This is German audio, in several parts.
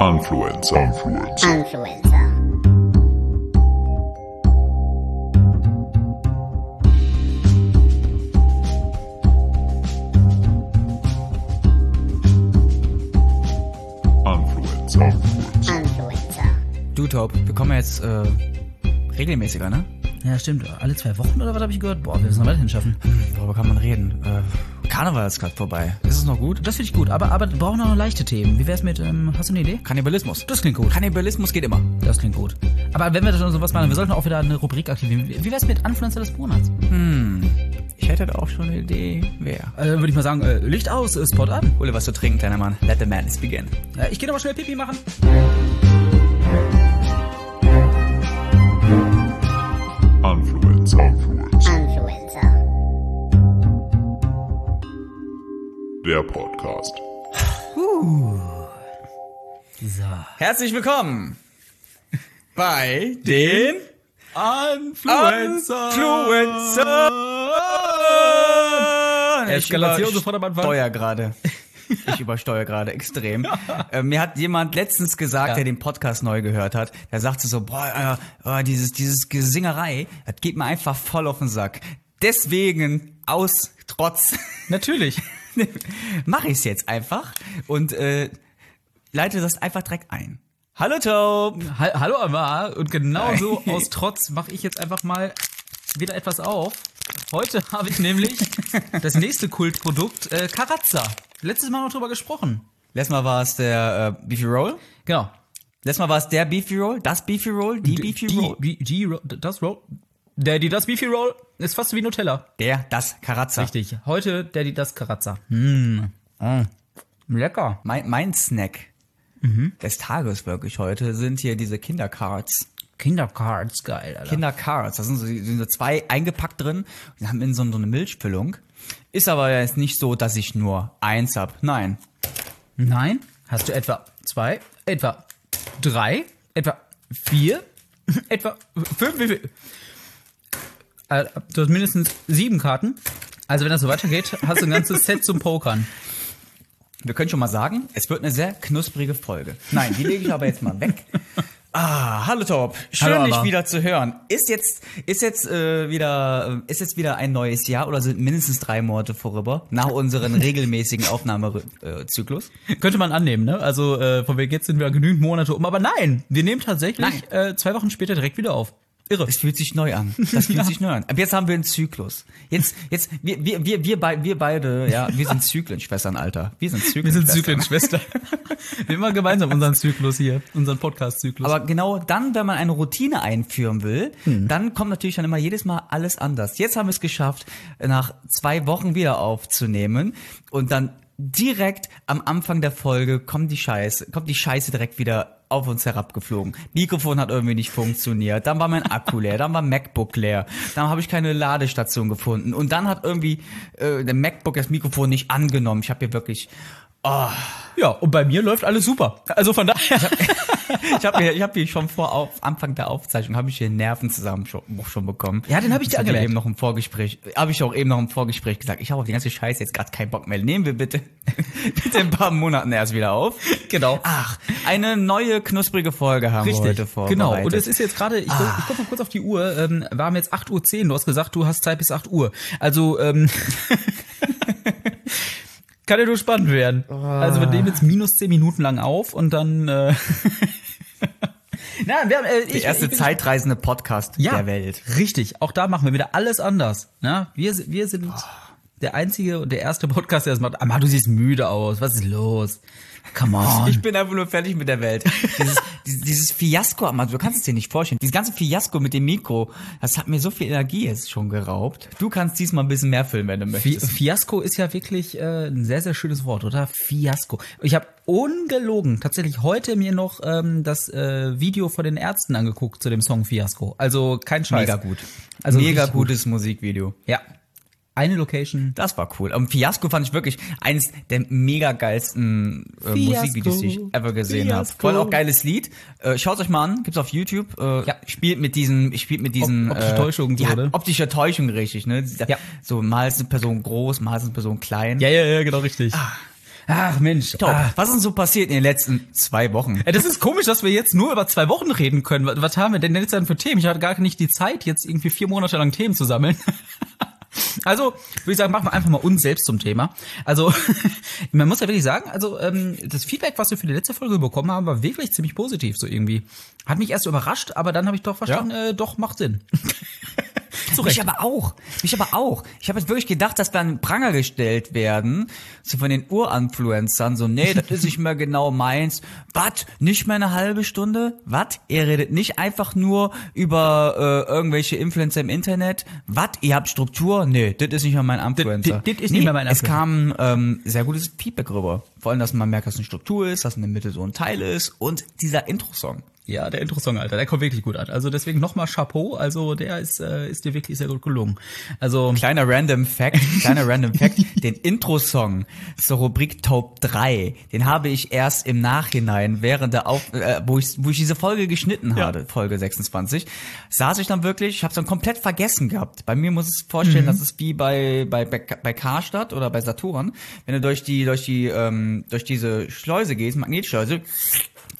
Influencer. Influencer. Influencer. Influencer. Influencer. Du, Taub, wir kommen jetzt äh, regelmäßiger, ne? Ja, stimmt. Alle zwei Wochen oder was habe ich gehört? Boah, wir müssen noch weiterhin schaffen. Worüber kann man reden? Äh, Karneval ist gerade vorbei. Ist es noch gut? Das finde ich gut, aber, aber wir brauchen auch noch leichte Themen. Wie wär's mit, ähm, hast du eine Idee? Kannibalismus. Das klingt gut. Kannibalismus geht immer. Das klingt gut. Aber wenn wir schon sowas machen, wir sollten auch wieder eine Rubrik aktivieren. Wie wär's mit Influencer des Monats? Ich hätte da auch schon eine Idee. Wer? Äh, Würde ich mal sagen, äh, Licht aus, äh, Spot an. Hol dir was zu trinken, kleiner Mann. Let the madness begin. Äh, ich gehe nochmal schnell Pipi machen. Der Podcast. So. Herzlich willkommen bei den Influencer. Influencer. Eskalation sofort am Anfang. Steuer gerade. Ich übersteuere gerade extrem. äh, mir hat jemand letztens gesagt, Ja. der den Podcast neu gehört hat, der sagte so, boah, äh, äh, dieses, dieses Gesingerei, das geht mir einfach voll auf den Sack. Deswegen aus Trotz Natürlich. mache ich es jetzt einfach und äh, leite das einfach direkt ein. Hallo Taub! Ha Hallo Amar. Und genauso aus Trotz mache ich jetzt einfach mal wieder etwas auf. Heute habe ich nämlich das nächste Kultprodukt, äh, Karazza. Letztes Mal noch drüber gesprochen. Letztes Mal war es der äh, Beefy Roll. Genau. Letztes Mal war es der Beefy Roll, das Beefy Roll, die Beefy Roll. Die, die, die, das Roll. Daddy, das Beefy Roll ist fast wie Nutella. Der, das Karazza. Richtig. Heute Daddy, das Karazza. Hm. Mm. Lecker. Mein, mein Snack des Tages wirklich heute sind hier diese Kindercards. Kindercards, geil, Alter. Kindercards, da sind so, sind so zwei eingepackt drin und haben in so, so eine Milchfüllung. Ist aber jetzt nicht so, dass ich nur eins hab. Nein. Nein? Hast du etwa zwei, etwa drei, etwa vier, etwa fünf, wie viel? Äh, Du hast mindestens sieben Karten. Also wenn das so weitergeht, hast du ein ganzes Set zum Pokern. Wir können schon mal sagen, es wird eine sehr knusprige Folge. Nein, die lege ich aber jetzt mal weg. Ah, hallo Top. Schön, Hallo, dich wieder zu hören. Ist jetzt, ist jetzt äh, wieder, äh, ist jetzt wieder ein neues Jahr oder sind mindestens drei Monate vorüber nach unserem regelmäßigen Aufnahmezyklus? Könnte man annehmen, ne? Also äh, von wegen jetzt sind wir genügend Monate um. Aber nein, wir nehmen tatsächlich Äh, zwei Wochen später direkt wieder auf. Irre. Das fühlt sich neu an. Das fühlt Ja. sich neu an. Ab jetzt haben wir einen Zyklus. Jetzt, jetzt, wir, wir, wir, wir, bei, wir beide, ja, wir sind Zyklenschwestern, Alter. Wir sind Wir sind Zyklenschwestern. Zyklenschwester. wir machen gemeinsam unseren Zyklus hier, unseren Podcast-Zyklus. Aber genau dann, wenn man eine Routine einführen will, dann kommt natürlich dann immer jedes Mal alles anders. Jetzt haben wir es geschafft, nach zwei Wochen wieder aufzunehmen und dann direkt am Anfang der Folge kommt die Scheiße, kommt die Scheiße direkt wieder auf uns herabgeflogen. Mikrofon hat irgendwie nicht funktioniert, dann war mein Akku leer, dann war MacBook leer, dann habe ich keine Ladestation gefunden und dann hat irgendwie äh, der MacBook das Mikrofon nicht angenommen. Ich habe hier wirklich ja, und bei mir läuft alles super. Also von daher. Ich habe hier, ich hab hier schon vor auf, Anfang der Aufzeichnung habe ich hier einen Nervenzusammenbruch schon bekommen. Ja, den hab ich dir angemerkt. eben noch im Vorgespräch, habe ich auch eben noch im Vorgespräch gesagt. Ich habe auf die ganze Scheiße jetzt gerade keinen Bock mehr. Nehmen wir bitte, bitte in ein paar Monaten erst wieder auf. Genau. Ach, eine neue knusprige Folge haben wir heute vorbereitet. Genau. Und es ist jetzt gerade, ich, guck- ich guck mal kurz auf die Uhr, ähm, wir haben jetzt 8.10 Uhr. Du hast gesagt, du hast Zeit bis 8 Uhr. Also, ähm, kann ja nur spannend werden. Also wir nehmen jetzt minus 10 Minuten lang auf und dann, äh, Na, wir haben, äh, ich, der erste ich bin- zeitreisende Podcast ja, der Welt. Richtig, auch da machen wir wieder alles anders. Ne? Wir, wir sind der einzige und der erste Podcast, der das macht. Aber du siehst müde aus. Was ist los? Come on. Ich bin einfach nur fertig mit der Welt. Dieses, dieses, Fiasko, Amar, du kannst es dir nicht vorstellen. Dieses ganze Fiasko mit dem Mikro, das hat mir so viel Energie jetzt schon geraubt. Du kannst diesmal ein bisschen mehr filmen, wenn du Fi möchtest. Fiasko ist ja wirklich äh, ein sehr, sehr schönes Wort, oder? Fiasko. Ich habe ungelogen tatsächlich heute mir noch ähm, das äh, Video von den Ärzten angeguckt zu dem Song Fiasko. Also kein Scheiß. Mega gut. Also Mega richtig gut. gutes Musikvideo. Ja. Eine Location. Das war cool. Und Fiasco fand ich wirklich eines der mega geilsten äh. Musikvideos, die ich ever gesehen habe. Allem auch geiles Lied. Äh, Schaut euch mal an, gibt's auf YouTube. Äh, Ja. Spielt mit diesen, spielt mit diesen Op- optische Täuschung so, ja, optische Täuschung richtig, ne? Ja. So mal ist eine Person groß, mal ist eine Person klein. Ja, ja, ja, genau richtig. Ah. Ach Mensch. Top. Ah. Was ist denn so passiert in den letzten zwei Wochen? Ey, Das ist komisch, dass wir jetzt nur über zwei Wochen reden können. Was- Was haben wir denn jetzt dann für Themen? Ich hatte gar nicht die Zeit, jetzt irgendwie vier Monate lang Themen zu sammeln. Also, würde ich sagen, machen wir einfach mal uns selbst zum Thema. Also, man muss ja wirklich sagen, also ähm, das Feedback, was wir für die letzte Folge bekommen haben, war wirklich ziemlich positiv, so irgendwie. Hat mich erst überrascht, aber dann habe ich doch verstanden, äh, doch, macht Sinn. Zu Mich Recht. aber auch. Mich aber auch. Ich habe jetzt wirklich gedacht, dass wir an Pranger gestellt werden, so von den Urinfluencern, so, nee, das ist nicht mehr genau meins. Was? Nicht mehr eine halbe Stunde? Was? Ihr redet nicht einfach nur über äh, irgendwelche Influencer im Internet? Was? Ihr habt Struktur? Nee, das ist nicht mehr mein Influencer. das ist nicht mehr mein Es Influencer. kam ähm, sehr gutes Feedback rüber. Vor allem, dass man merkt, dass eine Struktur ist, dass in der Mitte so ein Teil ist und dieser Intro-Song. Ja, der Intro-Song, Alter, der kommt wirklich gut an. Also deswegen nochmal Chapeau, also der ist, äh, ist dir wirklich sehr gut gelungen. Also, Kleiner random Fact, kleiner random Fact, den Intro-Song zur Rubrik Top 3, den habe ich erst im Nachhinein, während der Auf, äh, wo ich, wo ich diese Folge geschnitten Ja. hatte, Folge 26, saß ich dann wirklich, ich habe es dann komplett vergessen gehabt. Bei mir muss es vorstellen, das ist wie bei, bei, bei, bei Karstadt oder bei Saturn, wenn du durch die, durch die, ähm, durch diese Schleuse gehst, Magnetschleuse,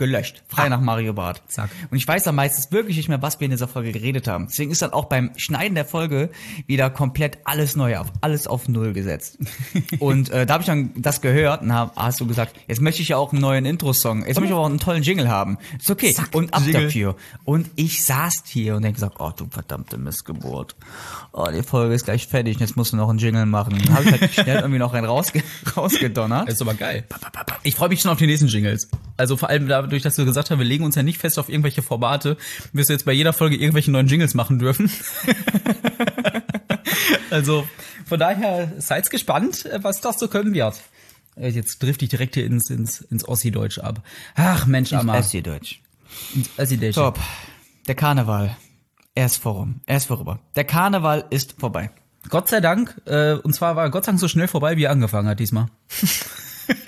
gelöscht. Frei nach Mario Bart. Zack. Und ich weiß dann meistens wirklich nicht mehr, was wir in dieser Folge geredet haben. Deswegen ist dann auch beim Schneiden der Folge wieder komplett alles neu auf, alles auf Null gesetzt. und äh, da habe ich dann das gehört und hab, hast du gesagt, jetzt möchte ich ja auch einen neuen Intro-Song. Jetzt möchte ich aber auch einen tollen Jingle haben. Ist okay. Zack, und ab Jingle. dafür. Und ich saß hier und denk gesagt, oh du verdammte Missgeburt. Oh, die Folge ist gleich fertig, jetzt musst du noch einen Jingle machen. Dann habe ich halt schnell irgendwie noch einen rausge rausgedonnert. ist aber geil. Ich freue mich schon auf die nächsten Jingles. Also vor allem dadurch, dass du gesagt hast, wir legen uns ja nicht fest auf irgendwelche Formate, wirst du jetzt bei jeder Folge irgendwelche neuen Jingles machen dürfen. also von daher seid gespannt, was das so können wird. Äh, Jetzt trifft ich direkt hier ins, ins, ins Ossi-Deutsch ab. Ach Mensch, Amma. Es hier Deutsch. Ins Ossi-Deutsch. Top. Der Karneval. Er ist vorum. Er ist vorüber. Der Karneval ist vorbei. Gott sei Dank, äh, und zwar war Gott sei Dank so schnell vorbei, wie er angefangen hat diesmal.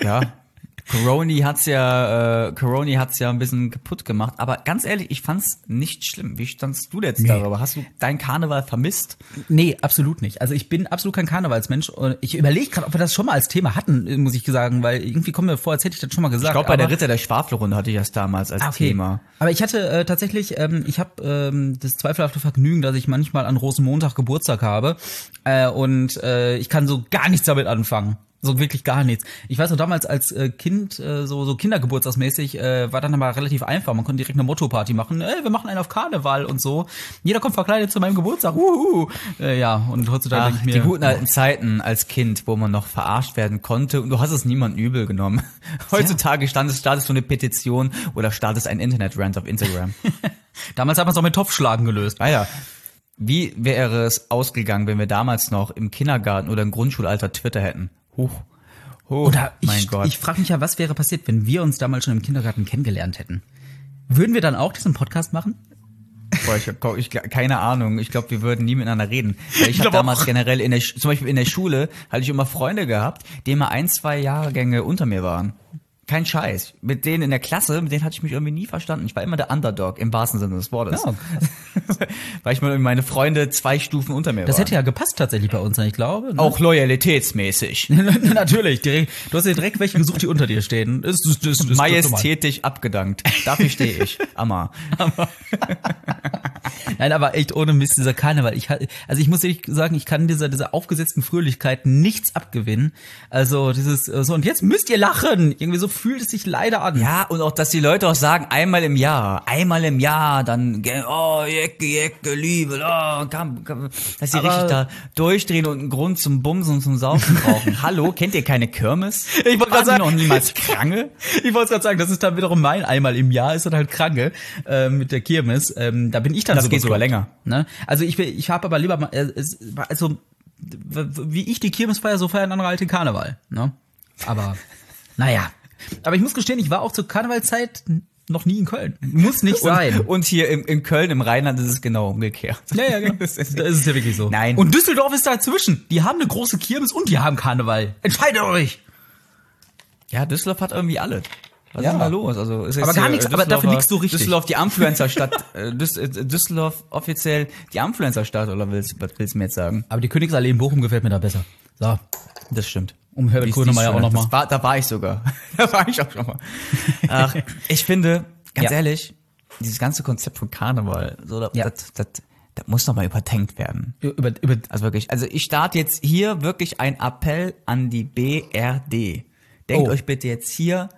Ja. Coroni hat's ja, äh, Coroni hat's ja ein bisschen kaputt gemacht. Aber ganz ehrlich, ich fand's nicht schlimm. Wie standst du jetzt darüber? Hast du deinen Karneval vermisst? Nee, absolut nicht. Also ich bin absolut kein Karnevalsmensch. Und ich überlege gerade, ob wir das schon mal als Thema hatten, muss ich sagen, weil irgendwie kommt mir vor, als hätte ich das schon mal gesagt. Ich glaube, bei der Ritter der Schwafelrunde hatte ich das damals als Ah, okay. Thema. Aber ich hatte äh, tatsächlich, ähm, ich habe ähm, das zweifelhafte Vergnügen, dass ich manchmal an Rosenmontag Geburtstag habe äh, und äh, ich kann so gar nichts damit anfangen. So wirklich gar nichts. Ich weiß noch damals als äh, Kind, äh, so, so Kindergeburtstagsmäßig, äh, war dann aber relativ einfach. Man konnte direkt eine Motto-Party machen. Ey, wir machen einen auf Karneval und so. Jeder kommt verkleidet zu meinem Geburtstag. Uhu. Äh, ja, und heutzutage Ach, denke ich mir. die guten alten Zeiten als Kind, wo man noch verarscht werden konnte und du hast es niemand übel genommen. Heutzutage standest, startest du eine Petition oder startest ein Internet-Rant auf Instagram. Damals hat man es auch mit Topfschlagen gelöst. Ah ja. Wie wäre es ausgegangen, wenn wir damals noch im Kindergarten oder im Grundschulalter Twitter hätten? Huch. Huch, Oder mein ich, Gott. ich frage mich ja, was wäre passiert, wenn wir uns damals schon im Kindergarten kennengelernt hätten? Würden wir dann auch diesen Podcast machen? Boah, ich, ich, keine Ahnung. Ich glaube, wir würden nie miteinander reden. Weil ich habe glaub damals auch. generell in der, zum Beispiel in der Schule, hatte ich immer Freunde gehabt, die immer ein, zwei Jahrgänge unter mir waren. Kein Scheiß. Mit denen in der Klasse, mit denen hatte ich mich irgendwie nie verstanden. Ich war immer der Underdog im wahrsten Sinne des Wortes. Ja. Weil ich mal meine Freunde zwei Stufen unter mir Das waren. hätte ja gepasst tatsächlich bei uns, ich glaube. Ne? auch loyalitätsmäßig. Natürlich, direkt, du hast dir direkt welche gesucht, die unter dir stehen. Ist- das, das Majestätisch abgedankt. Dafür stehe ich. Amma. Nein, aber echt ohne Mist, dieser Karneval. Ich, also ich muss ehrlich sagen, ich kann dieser, dieser aufgesetzten Fröhlichkeit nichts abgewinnen. Also dieses, äh, so, und jetzt müsst ihr lachen. Irgendwie so fühlt es sich leider an. Ja, und auch, dass die Leute auch sagen, einmal im Jahr, einmal im Jahr, dann, oh, Jecke, Jecke, Liebe, oh, komm, komm, dass sie Aber- richtig da durchdrehen und einen Grund zum Bumsen und zum Saufen brauchen. Hallo, kennt ihr keine Kirmes? Ich wollte gerade die sagen- noch niemals Krange? Ich wollte gerade sagen, das ist dann wiederum mein einmal im Jahr, ist dann halt kranke äh, mit der Kirmes. Ähm, da bin ich dann Das geht sogar länger. Ne? Also ich, will- ich habe aber lieber äh, also wie ich die Kirmes feier, so feiern andere den Karneval. Ne? Aber naja. Aber ich muss gestehen, ich war auch zur Karnevalzeit noch nie in Köln. Muss nicht sein. Und, und hier im, in Köln, im Rheinland, ist es genau umgekehrt. ja, ja, genau. Das ist- Da ist es ja wirklich so. Nein. Und Düsseldorf ist dazwischen. Die haben eine große Kirmes und die haben Karneval. Entscheidet euch. Ja, Düsseldorf hat irgendwie alles. Was Ja. ist denn da los? Also ist jetzt Aber gar hier, nichts, äh, aber dafür nichts so richtig. Düsseldorf, die Influencer-Stadt. äh, äh, Düsseldorf offiziell die Influencer-Stadt, oder willst, was willst du mir jetzt sagen? Aber die Königsallee in Bochum gefällt mir da besser. So. Das stimmt. Um Herbert Grönemeyer auch nochmal. war- Da war ich sogar. da war ich auch schon mal. Ach, ich finde, ganz Ja. ehrlich, dieses ganze Konzept von Karneval, so, das, Ja. das, das, das muss noch mal überdenkt werden. Über, über, Also wirklich, also ich starte jetzt hier wirklich ein Appell an die BRD. Denkt Oh. euch bitte jetzt hier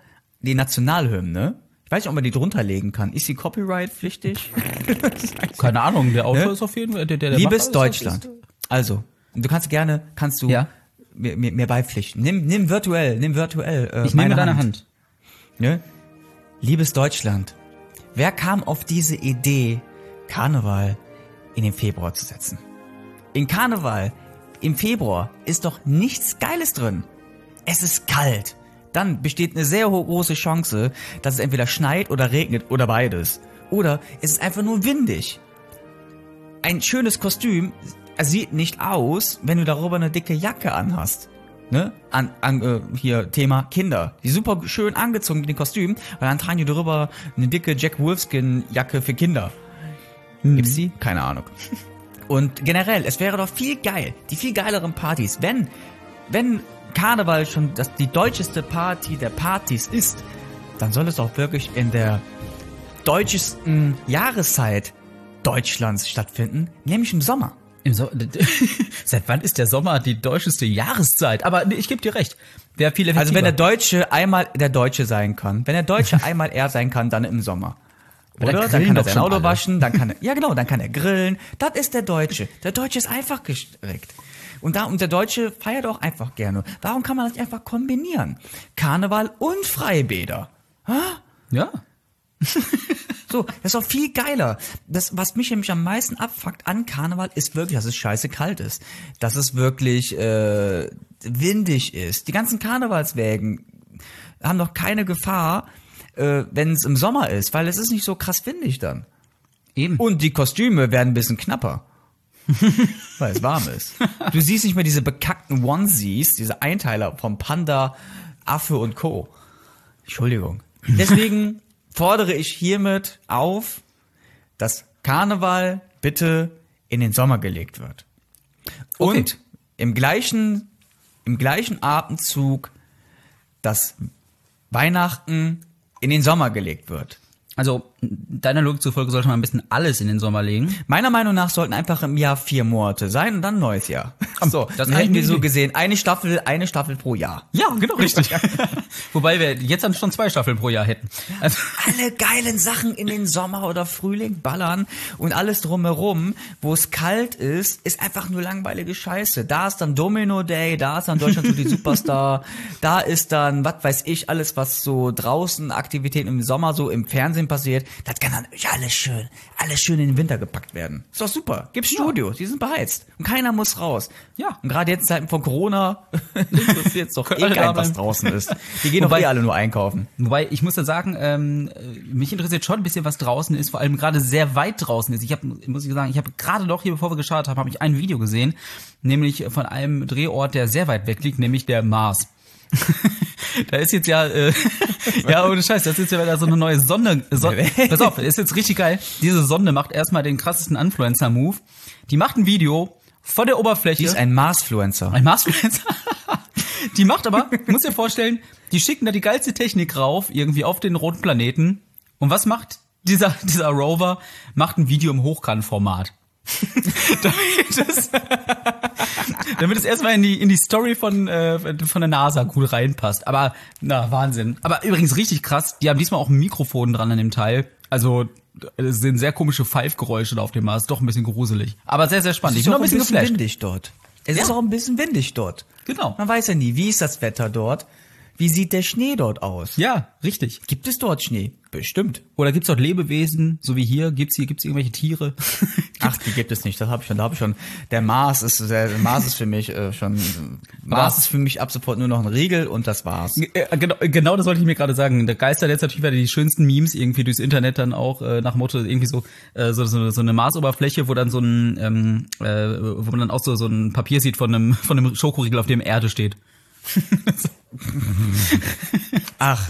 die Nationalhymne. Ich weiß nicht, ob man die drunter legen kann. Ist sie copyright-pflichtig? keine Ahnung, der Autor Ne? ist auf jeden Fall, der, der, der Liebes Deutschland. Also, du kannst gerne, kannst du Ja. mir, mir, mir beipflichten. Nimm, nimm virtuell, nimm virtuell. Äh, Ich nehme meine deine Hand. Ne? Liebes Deutschland, wer kam auf diese Idee, Karneval in den Februar zu setzen? In Karneval im Februar ist doch nichts Geiles drin. Es ist kalt. Dann besteht eine sehr große Chance, dass es entweder schneit oder regnet oder beides. Oder es ist einfach nur windig. Ein schönes Kostüm sieht nicht aus, wenn du darüber eine dicke Jacke anhast. Ne? An, an, äh, hier Thema Kinder. Die super schön angezogen mit den Kostümen, weil dann tragen die darüber eine dicke Jack Wolfskin Jacke für Kinder. Gibt's die? Keine Ahnung. Und generell, es wäre doch viel geil, die viel geileren Partys, wenn, wenn Karneval schon das, die deutscheste Party der Partys ist, dann soll es auch wirklich in der deutschesten Jahreszeit Deutschlands stattfinden, nämlich im Sommer. Im so Seit wann ist der Sommer die deutscheste Jahreszeit? Aber nee, ich gebe dir recht. Wäre viel effektiver. Also wenn der Deutsche einmal der Deutsche sein kann, wenn der Deutsche einmal er sein kann, dann im Sommer. Oder? Dann grillen kann er sein Auto alle. waschen, dann kann er, ja genau, dann kann er grillen. Das ist der Deutsche. Der Deutsche ist einfach gestrickt. Und da, und der Deutsche feiert auch einfach gerne. Warum kann man das nicht einfach kombinieren? Karneval und Freibäder. ja. So, das ist auch viel geiler. Das, was mich nämlich am meisten abfuckt an Karneval, ist wirklich, dass es scheiße kalt ist. Dass es wirklich äh, windig ist. Die ganzen Karnevalswägen haben doch keine Gefahr, äh, wenn es im Sommer ist, weil es ist nicht so krass windig dann. Eben. Und die Kostüme werden ein bisschen knapper. weil es warm ist. Du siehst nicht mehr diese bekackten Onesies, diese Einteiler vom Panda, Affe und Co. Entschuldigung. Deswegen fordere ich hiermit auf, dass Karneval bitte in den Sommer gelegt wird. Okay. Und im gleichen, im gleichen Atemzug, dass Weihnachten in den Sommer gelegt wird. Also, deiner Logik zufolge sollte man ein bisschen alles in den Sommer legen. Meiner Meinung nach sollten einfach im Jahr vier Monate sein und dann ein neues Jahr. So, das hätten wir so gesehen. Eine Staffel, eine Staffel pro Jahr. Ja, genau, richtig. Wobei wir jetzt dann schon zwei Staffeln pro Jahr hätten. Also, Alle geilen Sachen in den Sommer oder Frühling ballern und alles drumherum, wo es kalt ist, ist einfach nur langweilige Scheiße. Da ist dann Domino Day, da ist dann Deutschland so die Superstar, da ist dann, was weiß ich, alles, was so draußen Aktivitäten im Sommer so im Fernsehen passiert, das kann dann alles schön, alles schön in den Winter gepackt werden. Ist doch super. Gibt's Studios, die sind beheizt und keiner muss raus. Ja. Und gerade jetzt in Zeiten von Corona interessiert doch eh keinen, was draußen ist. Die gehen doch Wobei- eh alle nur einkaufen. Wobei, ich muss ja sagen, ähm, äh, mich interessiert schon ein bisschen, was draußen ist, vor allem gerade sehr weit draußen ist. Ich habe, muss ich sagen, ich habe gerade noch hier, bevor wir geschaut haben, habe ich ein Video gesehen, nämlich von einem Drehort, der sehr weit weg liegt, nämlich der Mars. da ist jetzt ja, äh, ja, ohne Scheiß, das ist jetzt ja wieder so eine neue Sonde. So, pass auf, ist jetzt richtig geil. Diese Sonde macht erstmal den krassesten Influencer-Move. Die macht ein Video von der Oberfläche. Die ist ein Marsfluencer. Ein Marsfluencer. die macht aber, du musst dir vorstellen, die schicken da die geilste Technik rauf, irgendwie auf den roten Planeten. Und was macht dieser, dieser Rover? Macht ein Video im Hochkantformat. damit, es, damit es erstmal in die, in die Story von, äh, von der NASA cool reinpasst. Aber, na, Wahnsinn. Aber übrigens richtig krass, die haben diesmal auch ein Mikrofon dran an dem Teil. Also, es sind sehr komische Pfeifgeräusche da auf dem Mars. Doch ein bisschen gruselig. Aber sehr, sehr spannend. Ich bin noch ein bisschen geflasht. windig dort. Es Ja. ist auch ein bisschen windig dort. Genau. Man weiß ja nie, wie ist das Wetter dort? Wie sieht der Schnee dort aus? Ja, richtig. Gibt es dort Schnee? Bestimmt. Oder gibt's dort Lebewesen, so wie hier? Gibt's hier gibt's irgendwelche Tiere? Ach, die gibt es nicht. Das habe ich schon. Da habe ich schon. Der Mars ist der Mars ist für mich äh, schon. Mars ist für mich ab sofort nur noch ein Riegel und das war's. Äh, genau, genau das wollte ich mir gerade sagen. Der Geister jetzt natürlich wieder die schönsten Memes irgendwie durchs Internet dann auch äh, nach Motto irgendwie so äh, so, so, so eine Marsoberfläche, wo dann so ein ähm, äh, wo man dann auch so so ein Papier sieht von einem von einem Schokoriegel, auf dem Erde steht. Ach,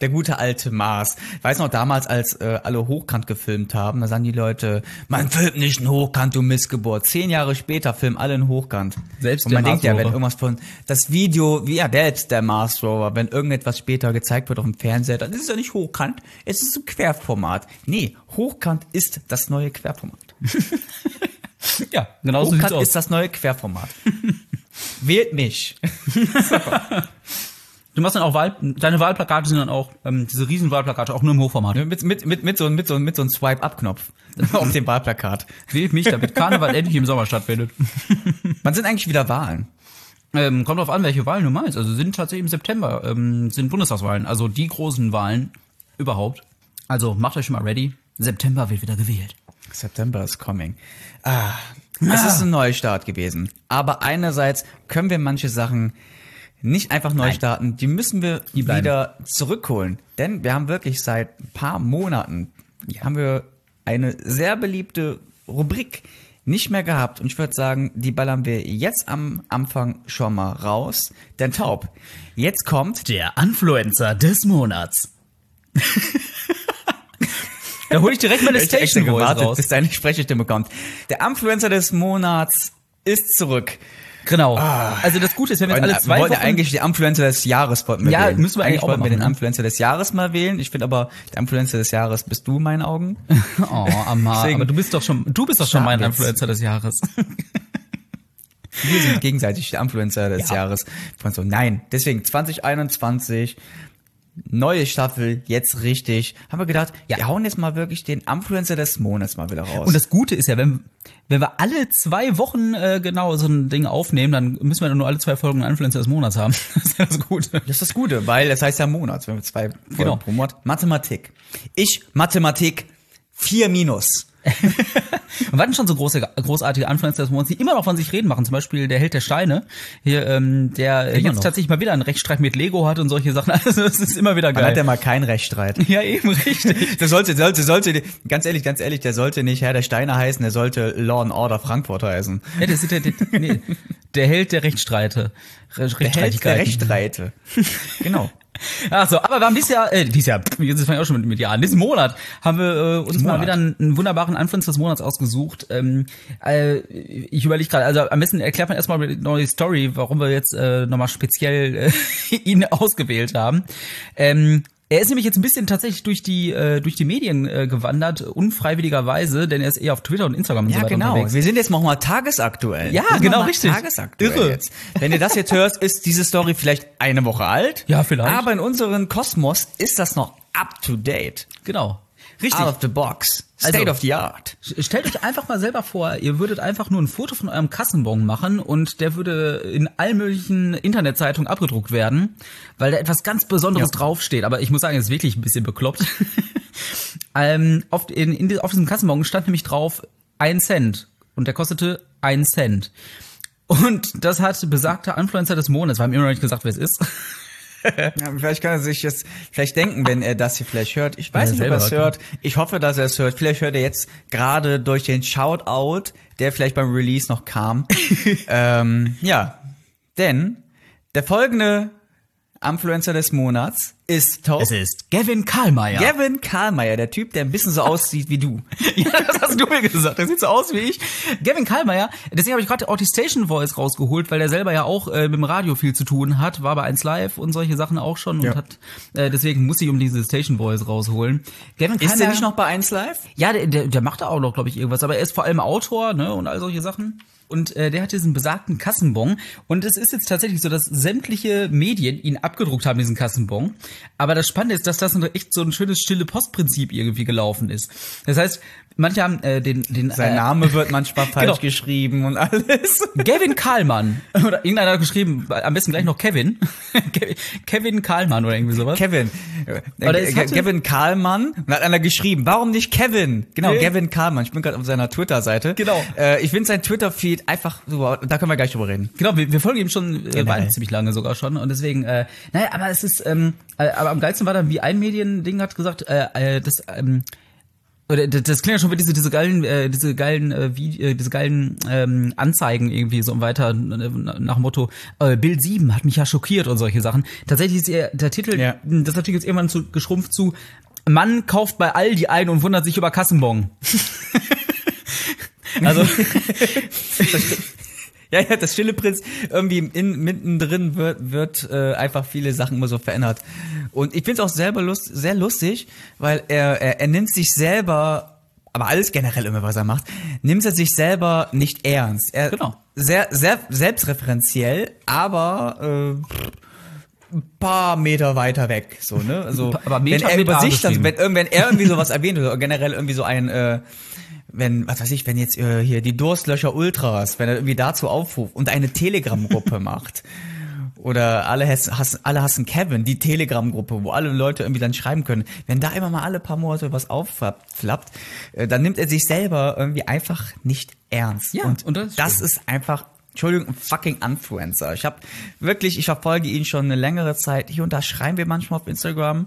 Der gute alte Mars. Ich weiß noch damals, als äh, alle Hochkant gefilmt haben, da sagen die Leute, man filmt nicht in Hochkant, du Missgeburt. Zehn Jahre später filmen alle in Hochkant. Selbst Und der man denkt ja, wenn irgendwas von, das Video, wie ja, der jetzt der Mars Rover, wenn irgendetwas später gezeigt wird auf dem Fernseher, dann ist es ja nicht Hochkant, es ist ein Querformat. Nee, Hochkant ist das neue Querformat. Ja, genau so Hochkant ist das neue Querformat. Wählt mich. Du machst dann auch Wahl, deine Wahlplakate sind dann auch, ähm, diese riesen Wahlplakate, auch nur im Hochformat. Mit, mit, mit, mit, so, mit, so, mit so einem Swipe-Up-Knopf auf dem Wahlplakat. Wählt mich, damit Karneval endlich im Sommer stattfindet. Wann sind eigentlich wieder Wahlen? Ähm, kommt drauf an, welche Wahlen du meinst. Also sind tatsächlich im September, ähm, sind Bundestagswahlen, also die großen Wahlen überhaupt. Also macht euch schon mal ready. September wird wieder gewählt. September is coming. Ah, es ist ein Neustart gewesen. Aber einerseits können wir manche Sachen nicht einfach neu Nein. starten, die müssen wir Die bleiben. wieder zurückholen. Denn wir haben wirklich seit ein paar Monaten, haben wir eine sehr beliebte Rubrik nicht mehr gehabt. Und ich würde sagen, die ballern wir jetzt am Anfang schon mal raus. Denn taub, jetzt kommt Der Influencer des Monats. da hole ich direkt meine Station gewartet, raus. bis deine Sprechstimme kommt. Der Influencer des Monats ist zurück. Genau. Also das Gute ist, wenn wir jetzt alle wir zwei wollten Wochen... eigentlich die Influencer des Jahres wollten wir Ja, wählen. müssen wir eigentlich auch mal wir den machen, ne? Influencer des Jahres mal wählen. Ich finde aber, der Influencer des Jahres bist du in meinen Augen. Oh, Amar, aber du bist doch schon, du bist doch schon mein. Influencer des Jahres. Wir sind gegenseitig der Influencer des Ja. Jahres. Von so, nein. Deswegen 2021, neue Staffel, jetzt richtig. Haben wir gedacht, Ja. wir hauen jetzt mal wirklich den Influencer des Monats mal wieder raus. Und das Gute ist ja, wenn, wenn wir alle zwei Wochen äh, genau so ein Ding aufnehmen, dann müssen wir dann nur alle zwei Folgen einen Influencer des Monats haben. Das ist ja das Gute. Das ist das Gute, weil das heißt ja Monats, wenn wir zwei Folgen Genau. pro Monat. Mathematik. Ich, Mathematik, vier minus. Und wir hatten schon so große, großartige Influencer des Monats, die immer noch von sich reden machen. Zum Beispiel der Held der Steine, hier, ähm, der Immer jetzt noch. tatsächlich mal wieder einen Rechtsstreit mit Lego hat und solche Sachen. Also es ist immer wieder Dann hat geil. er mal keinen Rechtsstreit. ja, eben richtig. Der sollte, sollte, sollte, ganz ehrlich, ganz ehrlich, der sollte nicht Herr der Steine heißen, der sollte Law and Order Frankfurt heißen. Ja, das ist der, der, nee, der Held der Rechtsstreite. Re- Der Held der. Rechtsstreite. genau. Ach so, aber wir haben dieses Jahr, äh, dieses Jahr, jetzt fange ich auch schon mit, mit Jahren, diesen Monat haben wir äh, uns mal wieder einen, einen wunderbaren Influencer des Monats ausgesucht. Ähm, äh, ich überlege gerade, also am besten erklärt man erstmal die neue Story, warum wir jetzt äh, nochmal speziell äh, ihn ausgewählt haben. Ähm, er ist nämlich jetzt ein bisschen tatsächlich durch die äh, durch die Medien äh, gewandert, unfreiwilligerweise, denn er ist eher auf Twitter und Instagram und so Ja, weiter genau. unterwegs. Wir sind jetzt noch mal tagesaktuell. Ja, genau, richtig. Tagesaktuell Irre. jetzt. Wenn ihr das jetzt hörst, ist diese Story vielleicht eine Woche alt. Ja, vielleicht. Aber in unserem Kosmos ist das noch up to date. Genau. Richtig. Out of the box. State Also- of the art. Stellt euch einfach mal selber vor, ihr würdet einfach nur ein Foto von eurem Kassenbon machen und der würde in allen möglichen Internetzeitungen abgedruckt werden, weil da etwas ganz Besonderes Ja. draufsteht. Aber ich muss sagen, es ist wirklich ein bisschen bekloppt. ähm, auf, in, in, auf diesem Kassenbon stand nämlich drauf ein Cent und der kostete ein Cent. Und das hat besagter Influencer des Monats, wir haben immer noch nicht gesagt, wer es ist. Ja, vielleicht kann er sich jetzt vielleicht denken, wenn er das hier vielleicht hört. Ich weiß nicht, ob er es hört. Ich hoffe, dass er es hört. Vielleicht hört er jetzt gerade durch den Shoutout, der vielleicht beim Release noch kam. ähm, ja, denn der folgende Influencer des Monats ist Top. Es ist Gavin Karlmeier. Gavin Karlmeier, der Typ, der ein bisschen so aussieht wie du. Ja, das hast du mir gesagt. Der sieht so aus wie ich. Gavin Karlmeier, deswegen habe ich gerade auch die Station Voice rausgeholt, weil der selber ja auch äh, mit dem Radio viel zu tun hat, war bei 1 Live und solche Sachen auch schon Ja. und hat äh, deswegen muss ich um diese Station Voice rausholen. Gavin Ist der Karlmeier- nicht noch bei 1 Live? Ja, der, der, der macht da auch noch, glaube ich, irgendwas, aber er ist vor allem Autor, ne, und all solche Sachen. Und äh, der hat diesen besagten Kassenbon. Und es ist jetzt tatsächlich so, dass sämtliche Medien ihn abgedruckt haben, diesen Kassenbon. Aber das Spannende ist, dass das echt so ein schönes stille Postprinzip irgendwie gelaufen ist. Das heißt, manche haben äh, den, den Sein äh, Name wird manchmal falsch Genau. geschrieben und alles. Gavin Karlmann. Oder irgendeiner hat geschrieben, am besten gleich noch Kevin. Kevin- Karlmann oder irgendwie sowas. Kevin. Äh, Ge- hatte- Gavin Karlmann. Und hat einer geschrieben, warum nicht Kevin? Genau, Nee. Gavin Karlmann. Ich bin gerade auf seiner Twitter-Seite. Genau. Äh, ich finde sein Twitter-Feed einfach super. Da können wir gleich drüber reden. Genau, wir, wir folgen ihm schon äh, ziemlich lange sogar schon und deswegen, äh, naja, aber es ist, ähm, äh, aber am geilsten war dann, wie ein Mediending hat gesagt, äh, äh, das, ähm, Oder das das klingt ja schon wie diese, diese geilen, äh, diese geilen, äh, wie, äh, diese geilen ähm, Anzeigen irgendwie so und weiter äh, nach dem Motto, äh, Bild 7 hat mich ja schockiert und solche Sachen. Tatsächlich ist der Titel Ja. des Artikels irgendwann zu, geschrumpft zu Mann kauft bei Aldi ein und wundert sich über Kassenbon. also Ja, ja, das stille Prinz irgendwie in, mittendrin wird, wird äh, einfach viele Sachen immer so verändert. Und ich finde es auch selber lust, sehr lustig, weil er, er, er nimmt sich selber, aber alles generell immer, was er macht, nimmt er sich selber nicht ernst. Er, Genau. Sehr, sehr selbstreferenziell, aber äh, ein paar Meter weiter weg, so, ne? Also, Aber Meter wenn er über A sich dann, wenn, wenn er irgendwie sowas erwähnt oder generell irgendwie so ein, äh, wenn, was weiß ich, wenn jetzt äh, hier die Durstlöcher Ultras, wenn er irgendwie dazu aufruft und eine Telegram-Gruppe macht. Oder alle, hass, hassen, alle hassen Kevin, die Telegram-Gruppe, wo alle Leute irgendwie dann schreiben können. Wenn da immer mal alle paar Monate was aufflappt, äh, dann nimmt er sich selber irgendwie einfach nicht ernst. Ja, und, und das ist das ist einfach, Entschuldigung, ein fucking Influencer. Ich habe wirklich, ich verfolge ihn schon eine längere Zeit. Hier und da schreiben wir manchmal auf Instagram.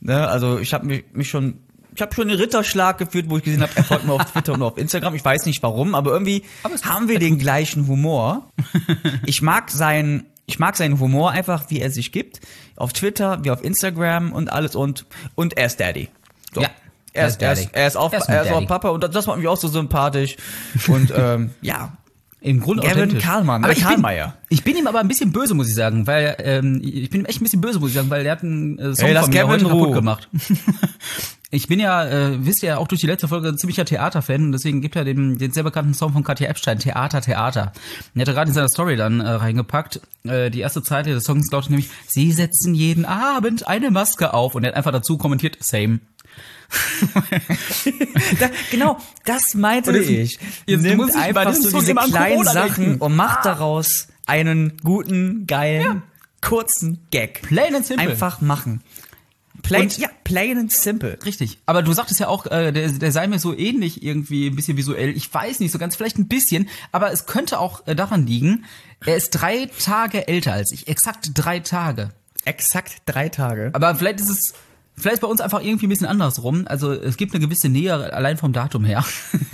Ne? Also ich habe mich, mich schon, ich habe schon einen Ritterschlag geführt, wo ich gesehen habe, er folgt mir auf Twitter und auf Instagram. Ich weiß nicht warum, aber irgendwie Aber haben wir den gleichen Humor. Ich mag seinen, ich mag seinen Humor einfach, wie er sich gibt. Auf Twitter, wie auf Instagram und alles und, und er ist Daddy. So. Ja, Er ist, er ist, er ist auch, Er ist er ist auch. Papa und das macht mich auch so sympathisch. Und ähm, ja, Im Grunde Gavin. Karlmann, aber äh, ich bin, ich bin ihm aber ein bisschen böse, muss ich sagen, weil ähm, ich bin ihm echt ein bisschen böse, muss ich sagen, weil er hat einen äh, Song Ey, lass von mir Gavin heute kaputt gemacht. ich bin ja, äh, wisst ihr ja auch durch die letzte Folge ein ziemlicher Theaterfan und deswegen gibt er den, den sehr bekannten Song von Katja Epstein, Theater, Theater. Und er hat er gerade in seiner Story dann äh, reingepackt. Äh, die erste Zeile des Songs lautet nämlich, sie setzen jeden Abend eine Maske auf und er hat einfach dazu kommentiert, same. Da, genau, das meinte jetzt- ich. jetzt Nimmt einfach so Song diese kleinen Sachen denken. und macht daraus einen guten, geilen, kurzen Gag. Plain and simple. Einfach machen. Plain, Und- ja, plain and simple. Richtig. Aber du sagtest ja auch, äh, der, der sei mir so ähnlich irgendwie ein bisschen visuell. Ich weiß nicht so ganz, vielleicht ein bisschen, aber es könnte auch äh, daran liegen, er ist drei Tage älter als ich. Exakt drei Tage. Exakt drei Tage. Aber vielleicht ist es, vielleicht bei uns einfach irgendwie ein bisschen andersrum. Also es gibt eine gewisse Nähe allein vom Datum her.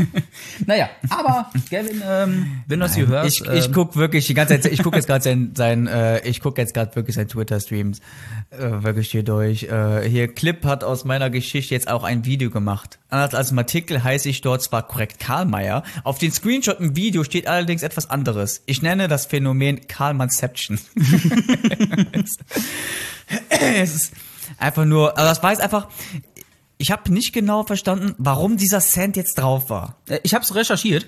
naja, aber Gavin, ähm, wenn du das hier hörst, Ich, ich ähm, guck wirklich die ganze Zeit, ich guck jetzt gerade sein, sein äh, ich guck jetzt gerade wirklich sein Twitter-Streams äh, wirklich hier durch. Äh, hier Clip hat aus meiner Geschichte jetzt auch ein Video gemacht. Anders als im Artikel heiße ich dort zwar korrekt Karlmeier, auf den Screenshot im Video steht allerdings etwas anderes. Ich nenne das Phänomen Karlmannception. es ist einfach nur, also das war jetzt einfach, ich habe nicht genau verstanden, warum dieser Cent jetzt drauf war. äh, ich habe es recherchiert,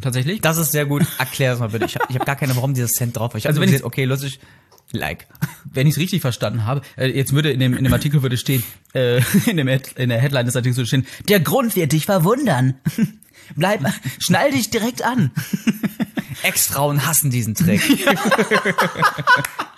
tatsächlich. Das ist sehr gut. Erklär es mal bitte. Ich habe hab gar keine, warum dieses Cent drauf war. Ich Also wenn ich- okay, lustig, like. wenn ich es richtig verstanden habe, äh, jetzt würde in dem, in dem Artikel würde stehen, äh, in, dem, in der Headline des Artikels würde stehen, der Grund wird dich verwundern. Bleib, schnall dich direkt an. Ex-Frauen hassen diesen Trick.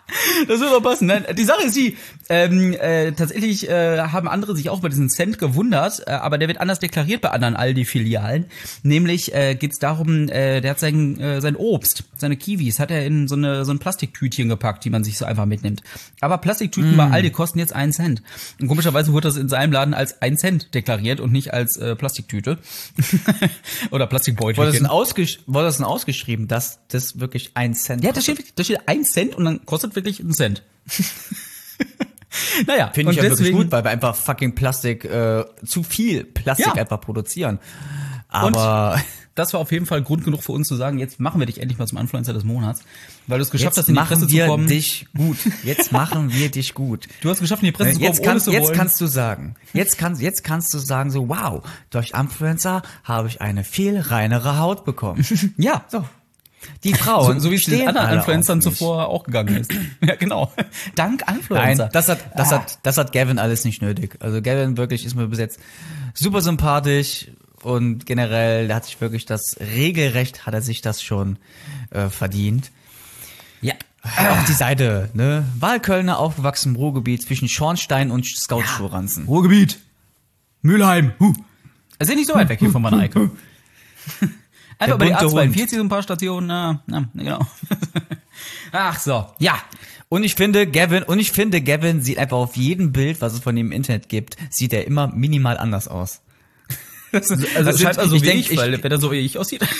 Das wird doch passen. Nein, die Sache ist die, ähm, äh, tatsächlich äh, haben andere sich auch über diesen Cent gewundert, äh, aber der wird anders deklariert bei anderen Aldi-Filialen. Nämlich äh, geht es darum, äh, der hat sein, äh, sein Obst, seine Kiwis, hat er in so, eine, so ein Plastiktütchen gepackt, die man sich so einfach mitnimmt. Aber Plastiktüten bei Aldi kosten jetzt einen Cent. Und komischerweise wurde das in seinem Laden als ein Cent deklariert und nicht als äh, Plastiktüte. Oder Plastikbeutel. Wurde das, denn ausgesch wurde das denn ausgeschrieben, dass das wirklich ein Cent Ja, da steht, da steht ein Cent und dann kostet wirklich ein Cent. naja, Finde ich und ja wirklich gut, weil wir einfach fucking Plastik, äh, zu viel Plastik Ja. einfach produzieren. Aber Das war auf jeden Fall Grund genug für uns zu sagen, jetzt machen wir dich endlich mal zum Influencer des Monats, weil du es geschafft jetzt hast, in die Presse machen zu wir kommen. dich gut. Jetzt machen wir dich gut. Du hast es geschafft, in die Presse zu kommen, Jetzt, kannst, jetzt wollen. kannst du sagen, jetzt, kann, jetzt kannst du sagen so, wow, durch Influencer habe ich eine viel reinere Haut bekommen. ja, So. Die Frauen so, so wie es den anderen Influencern auf zuvor auch gegangen ist. ja, genau. Dank Nein, Influencer. das hat, das Ah. hat, das hat Gavin alles nicht nötig. Also Gavin wirklich ist mir bis jetzt super sympathisch und generell, der hat sich wirklich das regelrecht, hat er sich das schon äh, verdient. ja. Auch die Seite, ne? Wahlkölner aufgewachsen im Ruhrgebiet zwischen Schornstein und Scout-Schuhranzen. Ruhrgebiet. Mülheim. Huh. Es ist nicht so weit weg hier von meiner Ecke. Einfach die bunte A42 so ein paar Stationen. Na, na, genau. Ach so, ja. Und ich finde, Gavin, und ich finde, Gavin sieht einfach auf jedem Bild, was es von ihm im Internet gibt, sieht er immer minimal anders aus. Das, Also das scheinbar sind- so ich wie denk, ich, weil wenn er so wie ich aussieht.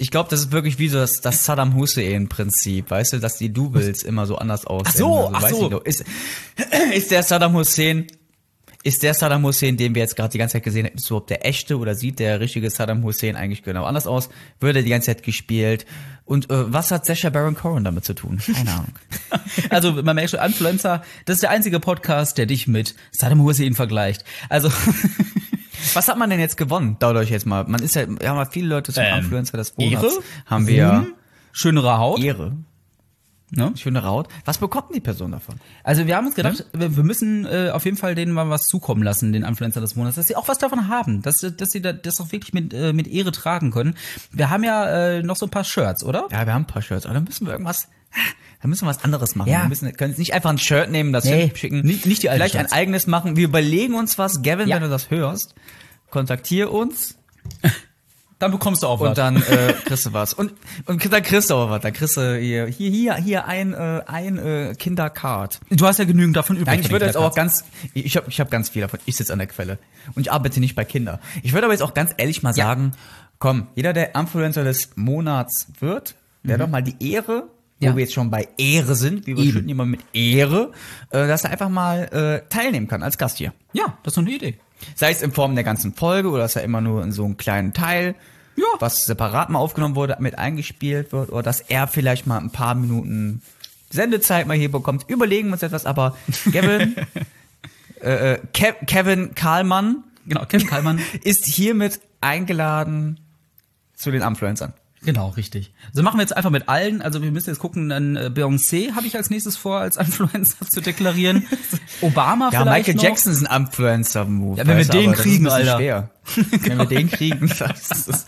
Ich glaube, das ist wirklich wie so das, das Saddam Hussein-Prinzip, weißt du, dass die Doubles immer so anders aussehen. so, ach weiß so. ich doch. Ist, ist der Saddam Hussein, ist der Saddam Hussein, den wir jetzt gerade die ganze Zeit gesehen haben, ist überhaupt der echte oder sieht der richtige Saddam Hussein eigentlich genau anders aus? Würde die ganze Zeit gespielt? Und äh, was hat Sacha Baron Cohen damit zu tun? Keine Ahnung. Also man merkt schon, Influencer, das ist der einzige Podcast, der dich mit Saddam Hussein vergleicht. Also Was hat man denn jetzt gewonnen? Dadurch jetzt mal. Man ist ja, wir haben ja viele Leute zum Ähm, Influencer des Monats. Ehre? Haben wir Ruhm? schönere Haut. Ehre. Ne? Schöne Raut. Was bekommt denn die Person davon? Also wir haben uns gedacht, wir wir müssen äh, auf jeden Fall denen mal was zukommen lassen, den Influencer des Monats, dass sie auch was davon haben, dass, sie- dass sie da, das auch wirklich mit, äh, mit Ehre tragen können. Wir haben ja äh, noch so ein paar Shirts, oder? Ja, wir haben ein paar Shirts, aber dann müssen wir irgendwas, da müssen wir was anderes machen. Ja. Wir müssen, können jetzt nicht einfach ein Shirt nehmen, das Nee, schicken, nicht- nicht die alten vielleicht Shirts. ein eigenes machen. Wir überlegen uns was. Gavin, Ja. wenn du das hörst, kontaktier uns Dann bekommst du auch und was. dann äh, kriegst du was. Und, und dann kriegst du auch was. Dann kriegst du hier, hier, hier, hier ein, äh, ein äh, Kindercard. Du hast ja genügend davon übrig. Nein, ich würde jetzt auch ganz, ich habe ich hab ganz viel davon. Ich sitze an der Quelle. Und ich arbeite nicht bei Kindern. Ich würde aber jetzt auch ganz ehrlich mal Ja. sagen, komm, jeder, der Influencer des Monats wird, der hat doch mal die Ehre, wo Ja. wir jetzt schon bei Ehre sind, wir überschütten jemanden mit Ehre, äh, dass er einfach mal äh, teilnehmen kann als Gast hier. Ja, das ist eine Idee. Sei es in Form der ganzen Folge oder dass er immer nur in so einem kleinen Teil, Ja. was separat mal aufgenommen wurde, mit eingespielt wird oder dass er vielleicht mal ein paar Minuten Sendezeit mal hier bekommt. Überlegen wir uns etwas, aber Kevin, äh, äh, Kev Kevin Karlmann Genau, Kevin Kallmann. ist hiermit eingeladen zu den Influencern. Genau, richtig. So machen wir jetzt einfach mit allen. Also wir müssen jetzt gucken, dann äh, Beyoncé habe ich als nächstes vor, als Influencer zu deklarieren. Obama Ja, vielleicht Michael noch. Jackson ist ein Influencer-Move. Ja, wenn wir du, den kriegen, Alter. Schwer. Wenn wir den kriegen, das ist,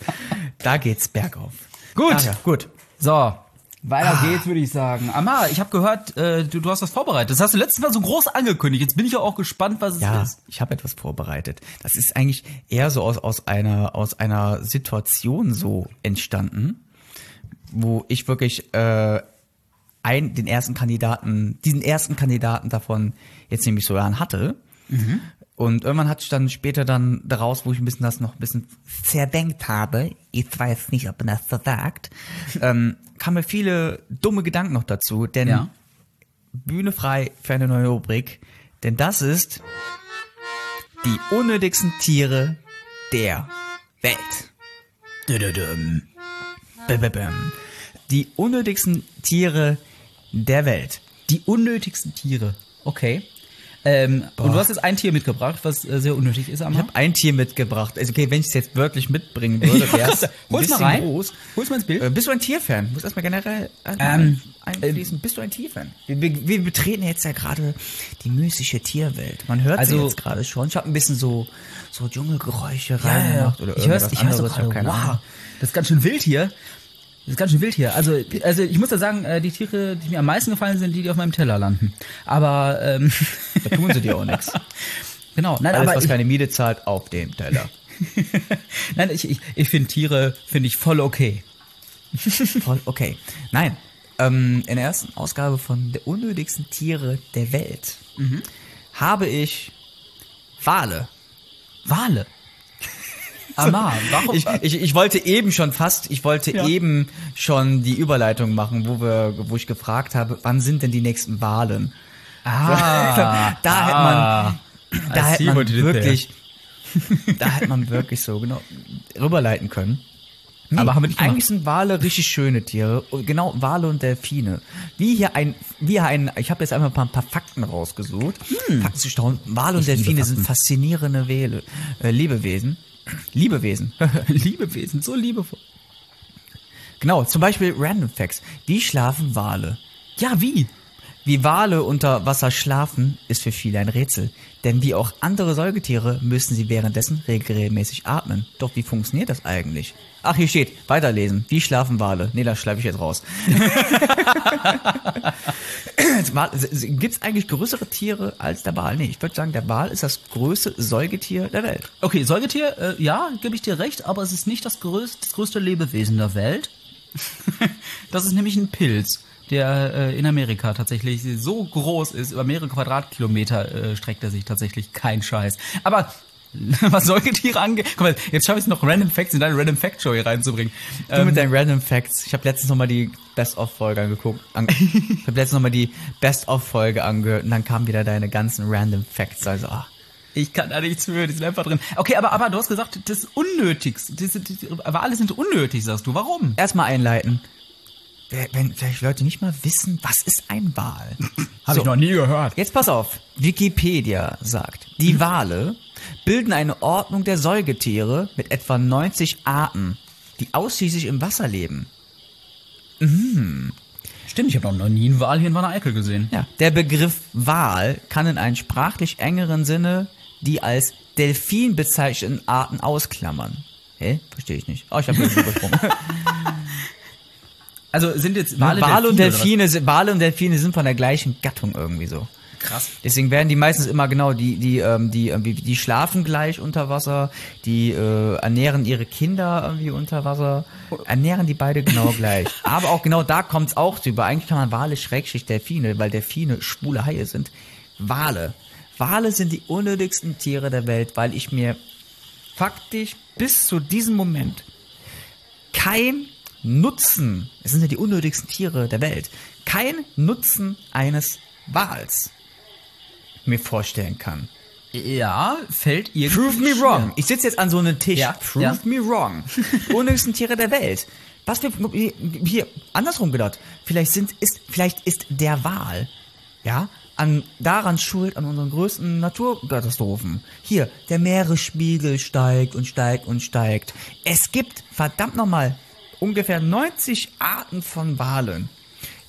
da geht's bergauf. Gut. Ah, ja, gut. So, weiter geht's, würde ich sagen. Amar, ich habe gehört, äh, du, du hast was vorbereitet. Das hast du letztes Mal so groß angekündigt. Jetzt bin ich ja auch gespannt, was es Ja, ist. ich habe etwas vorbereitet. Das ist eigentlich eher so aus, aus einer aus einer Situation so entstanden, wo ich wirklich äh, ein, den ersten Kandidaten, diesen ersten Kandidaten davon jetzt nämlich so an hatte. Und irgendwann hatte ich dann später dann daraus, wo ich ein bisschen das noch ein bisschen zerdenkt habe, ich weiß nicht, ob man das so sagt, ähm, kamen mir viele dumme Gedanken noch dazu, denn Ja. Bühne frei für eine neue Rubrik, denn das ist die unnötigsten Tiere der Welt. Die unnötigsten Tiere der Welt. Die unnötigsten Tiere. Okay. Ähm, und du hast jetzt ein Tier mitgebracht, was äh, sehr unnötig ist, Ich Amar. habe ein Tier mitgebracht. Also okay, wenn ich es jetzt wirklich mitbringen würde, wäre es Hol's mal rein. groß. Hol's mal ins Bild. Äh, bist du ein Tierfan? Muss erstmal generell Ähm, einfließen. bist du ein Tierfan? Wir, wir, wir betreten jetzt ja gerade die mystische Tierwelt. Man hört sie Also- jetzt gerade schon. Ich habe ein bisschen so so Dschungelgeräusche reingemacht oder ich hör's, irgendwas ich hör's anderes. auch gerade. hab keine Wow, Ahnung. das ist ganz schön wild hier. Das ist ganz schön wild hier. Also, also ich muss ja sagen, äh, die Tiere, die mir am meisten gefallen sind, die, die auf meinem Teller landen. Aber ähm, Da tun sie dir auch nichts. genau, nein, Alles, aber was ich, keine Miete zahlt, auf dem Teller. nein, ich, ich, ich finde Tiere finde ich voll okay. Voll okay. Nein, ähm, in der ersten Ausgabe von der unnötigsten Tiere der Welt habe ich Wale. Wale. Amar, warum? Ich, ich, ich wollte eben schon fast, ich wollte Ja. eben schon die Überleitung machen, wo wir, wo ich gefragt habe, wann sind denn die nächsten Wahlen? ah, da hätte man, da hätte man did wirklich, da hätte man wirklich so genau rüberleiten können. Nee, Aber haben wir nicht gemacht. eigentlich sind Wale richtig schöne Tiere. Genau, Wale und Delfine. Wie hier ein, wie hier ein, ich habe jetzt einfach ein paar Fakten rausgesucht. Fakten zu staunen. Wale und Hm. Ich Delfine sind faszinierende Wele, äh, Lebewesen. Liebewesen. Liebewesen, so liebevoll. genau, zum Beispiel Random Facts. Wie schlafen Wale? Ja, wie? Wie Wale unter Wasser schlafen, ist für viele ein Rätsel. Denn wie auch andere Säugetiere müssen sie währenddessen regelmäßig atmen. Doch wie funktioniert das eigentlich? Ach, hier steht, weiterlesen. Wie schlafen Wale? Nee, das schleife ich jetzt raus. Gibt es eigentlich größere Tiere als der Wal? Nee, ich würde sagen, der Wal ist das größte Säugetier der Welt. Okay, Säugetier, äh, ja, gebe ich dir recht, aber es ist nicht das größte, das größte Lebewesen der Welt. das ist nämlich ein Pilz, der äh, in Amerika tatsächlich so groß ist, über mehrere Quadratkilometer äh, streckt er sich tatsächlich, kein Scheiß. Aber Was Säugetiere angeht. Guck mal, jetzt schaffe ich es noch Random Facts in deine Random Fact Show hier reinzubringen. Du Ähm, mit deinen Random Facts. Ich habe letztens nochmal die Best-of-Folge angeguckt. An ich habe letztens nochmal die Best-of-Folge angehört und dann kamen wieder deine ganzen Random Facts. Also, ah. ich kann da nichts für, die sind einfach drin. Okay, aber, aber du hast gesagt, das ist unnötig. Das, das, Wale sind unnötig, sagst du. Warum? Erstmal einleiten. Wenn vielleicht Leute nicht mal wissen, was ist ein Wal? Habe ich noch nie gehört. Jetzt pass auf. Wikipedia sagt, die Wale bilden eine Ordnung der Säugetiere mit etwa 90 Arten, die ausschließlich im Wasser leben. Stimmt, ich habe noch nie einen Wal hier in Wanne Eickel gesehen. Ja. Der Begriff Wal kann in einem sprachlich engeren Sinne die als Delfin bezeichneten Arten ausklammern. Hä? Verstehe ich nicht. Oh, ich habe übersprungen. Also sind jetzt Wale, Wale, und? Delfine, sind- Wale und Delfine sind von der gleichen Gattung irgendwie so. Krass. Deswegen werden die meistens immer genau, die, die, ähm, die, irgendwie- die schlafen gleich unter Wasser, die äh, ernähren ihre Kinder irgendwie unter Wasser, ernähren die beide genau gleich. Aber auch genau da kommt's auch drüber. Eigentlich kann man Wale schrägstrich Delfine, weil Delfine schwule Haie sind. Wale. Wale sind die unnötigsten Tiere der Welt, weil ich mir faktisch bis zu diesem Moment kein Nutzen, es sind ja die unnötigsten Tiere der Welt, kein Nutzen eines Wals mir vorstellen kann. Ja, fällt irgendwie Prove me schwer. wrong. Ich sitze jetzt an so einem Tisch. Ja, Prove ja. me wrong. Unnötigsten Tiere der Welt. Was wir hier andersrum gedacht. Vielleicht sind ist vielleicht ist der Wal ja an daran schuld an unseren größten Naturkatastrophen. Hier der Meeresspiegel steigt und steigt und steigt. Es gibt verdammt noch mal ungefähr 90 Arten von Walen.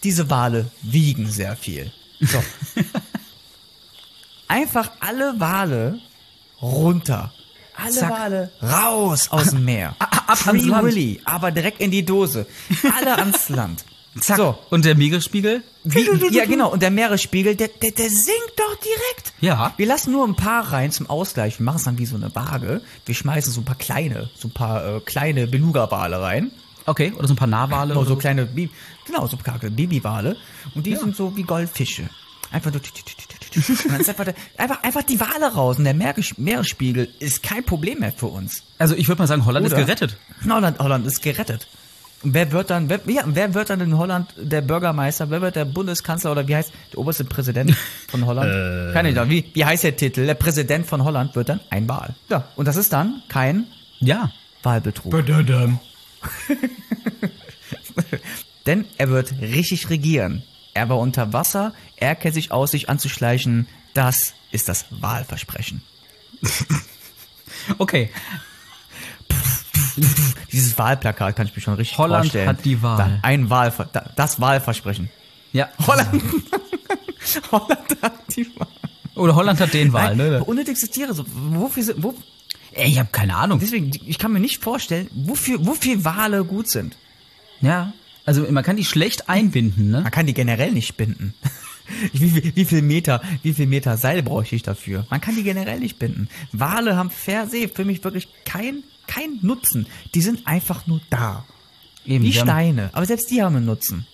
Diese Wale wiegen sehr viel. So. Einfach alle Wale runter. Alle Zack. Wale raus aus dem Meer. ab ans Free Land. Willy, aber direkt in die Dose. Alle ans Land. Zack. So. Und der Meeresspiegel? Wie, ja, genau. Und der Meeresspiegel, der, der, der sinkt doch direkt. Ja. Wir lassen nur ein paar rein zum Ausgleich. Wir machen es dann wie so eine Waage. Wir schmeißen so ein paar kleine, so ein paar äh, kleine Beluga-Wale rein. Okay, oder so ein paar Narwale. Genau, oder so kleine, Bi genau, so kleine Babywale. Und die Ja. sind so wie Goldfische. Einfach ist einfach, der, einfach, einfach die Wale raus. Und der Meeres- Meeresspiegel ist kein Problem mehr für uns. Also ich würde mal sagen, Holland Oder? ist gerettet. Holland, Holland ist gerettet. Und wer wird dann, wer, ja, wer wird dann in Holland der Bürgermeister? Wer wird der Bundeskanzler oder wie heißt der oberste Präsident von Holland? Keine Ahnung. Wie, wie heißt der Titel? Der Präsident von Holland wird dann ein Wahl. Ja. Und das ist dann kein Ja. Wahlbetrug. Denn er wird richtig regieren. Er war unter Wasser, er kennt sich aus, sich anzuschleichen. Das ist das Wahlversprechen. Okay. Dieses Wahlplakat kann ich mir schon richtig Holland vorstellen. hat die Wahl. Da, ein Wahlver da, das Wahlversprechen. Ja. Holland. Holland hat die Wahl. Oder Holland hat den Wahl, Nein, ne? Unnötigste Tiere. So, wofür sind, wo, Ey, ich habe keine Ahnung. deswegen, ich kann mir nicht vorstellen, wofür, wofür Wale gut sind. Ja. Also man kann die schlecht einbinden, ne? Man kann die generell nicht binden. Wie viel, wie viel Meter, wie viel Meter Seil bräuchte ich dafür? Man kann die generell nicht binden. Wale haben per se für mich wirklich kein, kein Nutzen. Die sind einfach nur da. Eben, Wie haben- Steine. Aber selbst die haben einen Nutzen.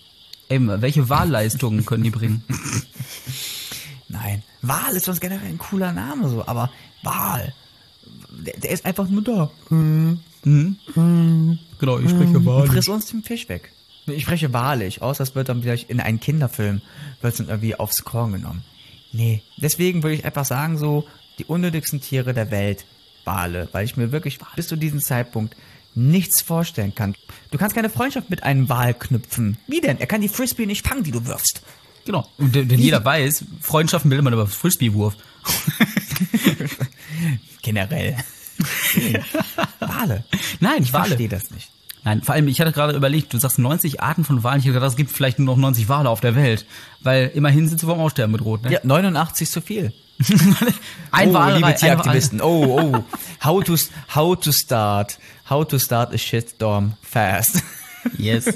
Eben, welche Wahlleistungen können die bringen? Nein. Wal ist sonst generell ein cooler Name so, aber Wal. Der, der ist einfach nur da. Genau, ich spreche Und friss uns den Fisch weg. Ich spreche wahrlich, außer es wird dann vielleicht in einen Kinderfilm, wird es dann irgendwie aufs Korn genommen. Nee, deswegen würde ich einfach sagen, so, die unnötigsten Tiere der Welt, Wale, weil ich mir wirklich bis zu diesem Zeitpunkt nichts vorstellen kann. Du kannst keine Freundschaft mit einem Wal knüpfen. Wie denn? Er kann die Frisbee nicht fangen, die du wirfst. Genau. Und denn denn jeder weiß, Freundschaften bildet man über Frisbee-Wurf. Generell. Wale. Nein, Ich Wale. verstehe das nicht. Nein, vor allem, ich hatte gerade überlegt, du sagst 90 Arten von Walen. Ich hatte gedacht, es gibt vielleicht nur noch 90 Wale auf der Welt. Weil immerhin sind sie vom Aussterben bedroht, ne? Ja, 89 zu viel. Ein oh, Wal liebe Tieraktivisten. Oh, oh. How to, how to start, how to start a shitstorm fast. Yes.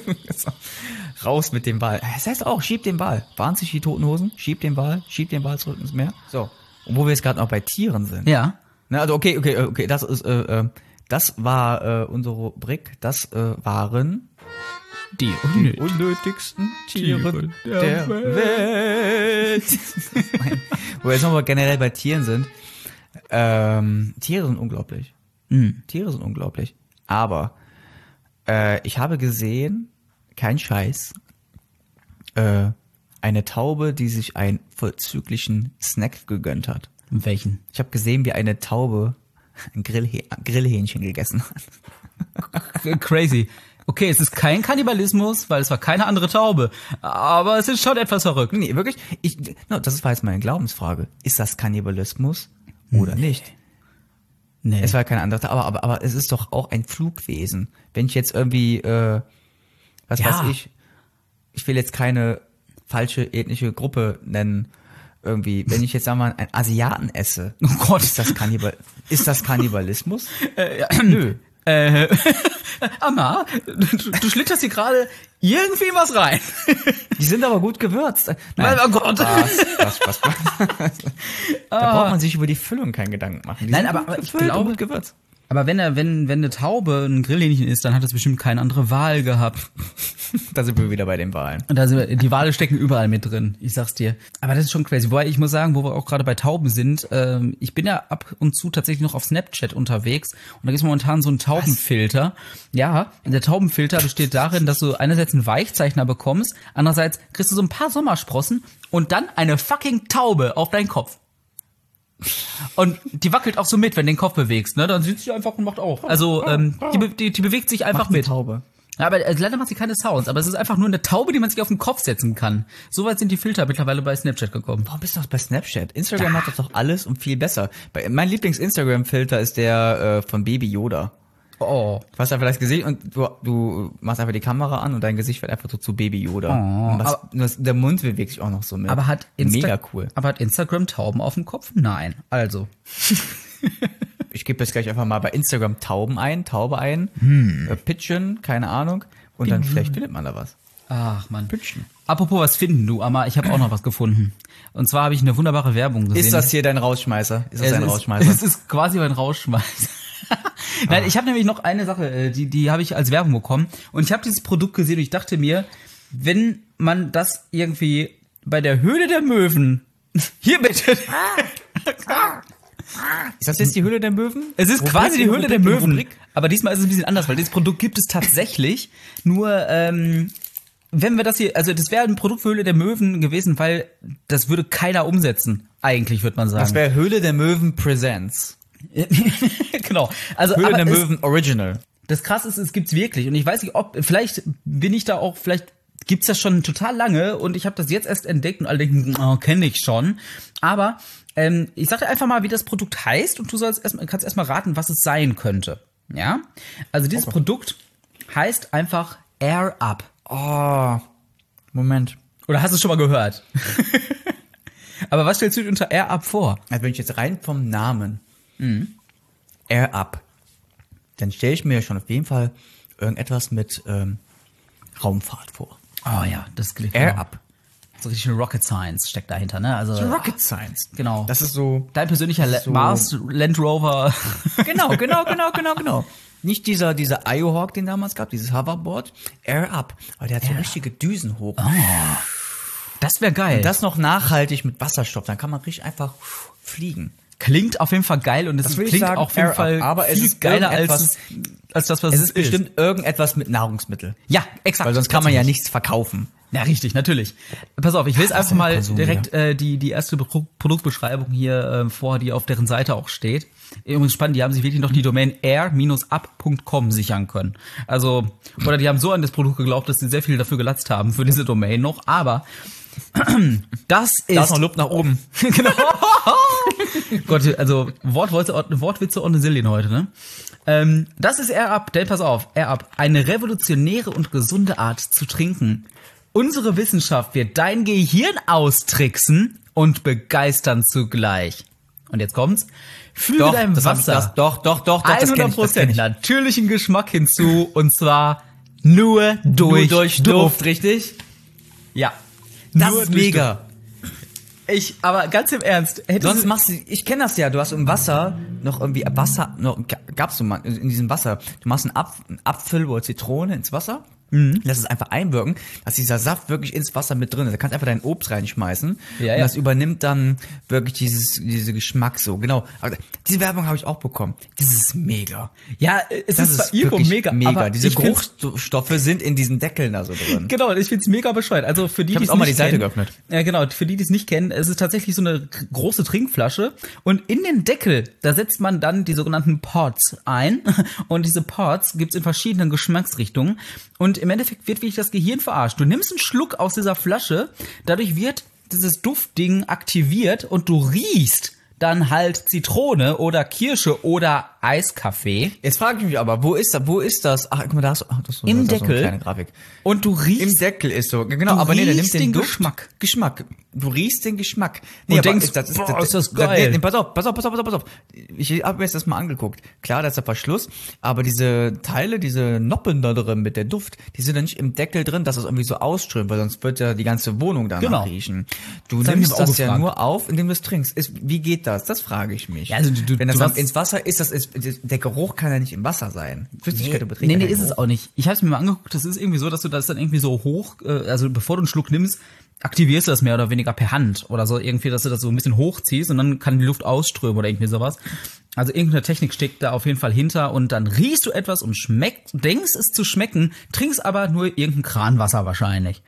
Raus mit dem Ball. Das heißt auch, schieb den Ball. Waren sich die toten Hosen? Schieb den Ball, schieb den Ball zurück ins Meer. So. Und wo wir jetzt gerade noch bei Tieren sind. Ja. Ne, also okay, okay, okay, das ist, äh, äh, das war äh, unsere Rubrik. Das äh, waren Die. die unnötigsten Tiere der, Welt. Wo wir jetzt nochmal generell bei Tieren sind. Ähm, Tiere sind unglaublich. Tiere sind unglaublich. Aber äh, ich habe gesehen, kein Scheiß, äh, eine Taube, die sich einen vorzüglichen Snack gegönnt hat. Welchen? Ich habe gesehen, wie eine Taube ein Grillhä Grillhähnchen gegessen hat. Crazy. Okay, es ist kein Kannibalismus, weil es war keine andere Taube. Aber es ist schon etwas verrückt. Nee, wirklich? Ich, no, das war jetzt meine Glaubensfrage. Ist das Kannibalismus oder nicht? Nee. Es war keine andere, Taube, aber, aber, aber es ist doch auch ein Flugwesen. Wenn ich jetzt irgendwie, äh, was Ja. weiß ich, ich will jetzt keine falsche ethnische Gruppe nennen, irgendwie, wenn ich jetzt sagen wir mal einen Asiaten esse, Oh Gott. ist das Kannibal, ist das Kannibalismus? Nö. Äh, Amma, du, du schlitterst hier gerade irgendwie was rein. Die sind aber gut gewürzt. Nein, oh Gott. Spaß, Spaß, Spaß, Spaß. Da braucht man sich über die Füllung keinen Gedanken machen. Die Nein, aber- aber ich glaube- gut gewürzt. Aber wenn er, wenn, wenn eine Taube ein Grillhähnchen ist, dann hat es bestimmt keine andere Wahl gehabt. Da sind wir wieder bei den Wahlen. Und da sind wir, die Wale stecken überall mit drin. Ich sag's dir. Aber das ist schon crazy. Wobei ich muss sagen, wo wir auch gerade bei Tauben sind, ähm, ich bin ja ab und zu tatsächlich noch auf Snapchat unterwegs und da gibt's momentan so einen Taubenfilter. Ja, und der Taubenfilter besteht darin, dass du einerseits einen Weichzeichner bekommst, andererseits kriegst du so ein paar Sommersprossen und dann eine fucking Taube auf deinen Kopf. Und die wackelt auch so mit, wenn du den Kopf bewegst, ne? Dann sitzt sie einfach und macht auch. Also, ähm, die, die, die bewegt sich einfach mit. Taube. Ja, aber äh, leider macht sie keine Sounds, aber es ist einfach nur eine Taube, die man sich auf den Kopf setzen kann. Soweit sind die Filter mittlerweile bei Snapchat gekommen. Warum bist du noch bei Snapchat? Instagram macht das doch alles und viel besser. Bei, mein Lieblings-Instagram-Filter ist der äh, von Baby Yoda. Oh. Du hast einfach das Gesicht und du, du machst einfach die Kamera an und dein Gesicht wird einfach so zu Baby Yoda. Oh, und das, das, der Mund bewegt sich auch noch so mit. Aber hat, Insta Mega cool. aber hat Instagram Tauben auf dem Kopf? Nein. Also. Ich gebe jetzt gleich einfach mal bei Instagram Tauben ein, Taube ein, Hm. äh, Pitchen, keine Ahnung. Und dann vielleicht findet man da was. Ach man. Pitchen. Apropos was finden, du Amma, ich habe auch noch was gefunden. Und zwar habe ich eine wunderbare Werbung gesehen. Ist das hier dein Rausschmeißer? Ist das es ein ist, Rausschmeißer? Es ist quasi ein Rausschmeißer. Nein, ich habe nämlich noch eine Sache, äh, die, die habe ich als Werbung bekommen. Und ich habe dieses Produkt gesehen und ich dachte mir, wenn man das irgendwie bei der Höhle der Möwen hier bitte. Ist das jetzt die Höhle der Möwen? Es ist Rubrik, quasi die Höhle der Möwen. Rubrik. Aber diesmal ist es ein bisschen anders, weil dieses Produkt gibt es tatsächlich. Nur, ähm, wenn wir das hier, also das wäre ein Produkt für Höhle der Möwen gewesen, weil das würde keiner umsetzen. Eigentlich würde man sagen. Das wäre Höhle der Möwen Presents. genau. Also Höhle der es- Möwen Original. Das krasse ist, es gibt's wirklich. Und ich weiß nicht, ob, vielleicht bin ich da auch, vielleicht gibt's das schon total lange und ich habe das jetzt erst entdeckt und alle denken, oh, kenne ich schon. Aber ähm, ich sag dir einfach mal, wie das Produkt heißt und du sollst erst, kannst erstmal raten, was es sein könnte. Ja? Also dieses Produkt heißt einfach Air Up. Oh, Moment. Oder hast du es schon mal gehört? Aber was stellst du dir unter Air Up vor? Also wenn ich jetzt rein vom Namen Mhm. Air Up, dann stelle ich mir schon auf jeden Fall irgendetwas mit ähm, Raumfahrt vor. Oh ja, das klingt Air Up. So richtig Rocket Science steckt dahinter, ne? Also Rocket Science. Genau. Das ist so. Dein persönlicher so- Mars Land Rover. Genau, genau, genau, genau, genau. Nicht dieser, dieser IO-Hawk, den damals gab, dieses Hoverboard. Air Up. Aber der hat so richtige Düsen hoch. Das wäre geil. Das noch nachhaltig mit Wasserstoff. Dann kann man richtig einfach fliegen. Klingt auf jeden Fall geil und es klingt sagen, auf jeden Air Fall. Aber es viel ist geiler als, als das, was Es ist bestimmt irgendetwas mit Nahrungsmittel. Ja, exakt. Weil sonst kann man ja nichts verkaufen. Ja, richtig, natürlich. Pass auf, ich lese einfach ja mal Konsum direkt äh, die, die erste Pro Produktbeschreibung hier äh, vor, die auf deren Seite auch steht. Übrigens spannend, die haben sich wirklich noch die Domain air-up.com sichern können. Also, oder die haben so an das Produkt geglaubt, dass sie sehr viel dafür gelatzt haben für diese Domain noch, aber das ist... Da ist noch Luft nach oben. genau. Gott, also Wortwitze, Wortwitze on a Zillion heute, ne? Ähm, das ist Air Up, denn pass auf, Air Up, eine revolutionäre und gesunde Art zu trinken. Unsere Wissenschaft wird dein Gehirn austricksen und begeistern zugleich. Und jetzt kommt's. Füge Doch, deinem ich- Wasser das- doch, doch, doch, doch, das kenn ich, das kenn 100% ich. natürlichen Geschmack hinzu und zwar nur durch, Nur durch Duft, richtig? Ja. Das Nur ist mega. Ich, aber ganz im Ernst, Sonst machst du, ich kenne das ja, du hast im Wasser noch irgendwie Wasser, noch, gab's du mal in diesem Wasser, du machst einen, Apf, einen Apfel oder Zitrone ins Wasser, Lass es einfach einwirken, dass dieser Saft wirklich ins Wasser mit drin ist. Da kannst einfach dein Obst reinschmeißen. Ja, und ja. das übernimmt dann wirklich dieses, diese Geschmack so. Genau. Aber diese Werbung habe ich auch bekommen. Das ist mega. Ja, es Das ist, ist irgendwo mega, mega. aber Diese Geruchsstoffe sind in diesen Deckeln da so drin. Genau, ich find's mega bescheuert. Also für die, die es auch mal die Seite kennen, geöffnet. Ja, genau. Für die, die es nicht kennen, es ist tatsächlich so eine große Trinkflasche und in den Deckel, da setzt man dann die sogenannten Pods ein und diese Pods gibt's in verschiedenen Geschmacksrichtungen und im Endeffekt wird wirklich das Gehirn verarscht. Du nimmst einen Schluck aus dieser Flasche, dadurch wird dieses Duftding aktiviert und du riechst dann halt Zitrone oder Kirsche oder Eiskaffee Jetzt frage ich mich aber, wo ist das? Wo ist das? Ach, guck mal, da ist, ach, das ist so, Im das ist so eine Deckel? kleine Grafik. und du riechst Im Deckel ist so, genau, Du aber nee, der nimmt den, den Duft, Geschmack. Geschmack. Du riechst den Geschmack. Und aber denkst, boah, ist das geil. Nee, nee, pass auf, pass auf, pass auf, pass auf, pass auf. Ich habe mir jetzt das mal angeguckt. Klar, da ist der Verschluss, aber diese Teile, diese Noppen da drin mit der Duft, die sind ja nicht im Deckel drin, dass es irgendwie so ausströmt, weil sonst wird ja die ganze Wohnung danach Genau. riechen. Du Das nimmst das ja gefragt. nur auf, indem du es trinkst. Ist, wie geht das? Das frage ich mich. Ja, also du- du- Wenn das du hast- ins Wasser ist, das ist, der Geruch kann ja nicht im Wasser sein. Flüssigkeit überträgt Nee, nee, keinen ist es auch nicht. Ich habe es mir mal angeguckt, das ist irgendwie so, dass du das dann irgendwie so hoch, äh, also bevor du einen Schluck nimmst, aktivierst du das mehr oder weniger per Hand oder so irgendwie, dass du das so ein bisschen hochziehst und dann kann die Luft ausströmen oder irgendwie sowas. Also irgendeine Technik steckt da auf jeden Fall hinter und dann riechst du etwas und schmeckt, denkst es zu schmecken, trinkst aber nur irgendein Kranwasser wahrscheinlich.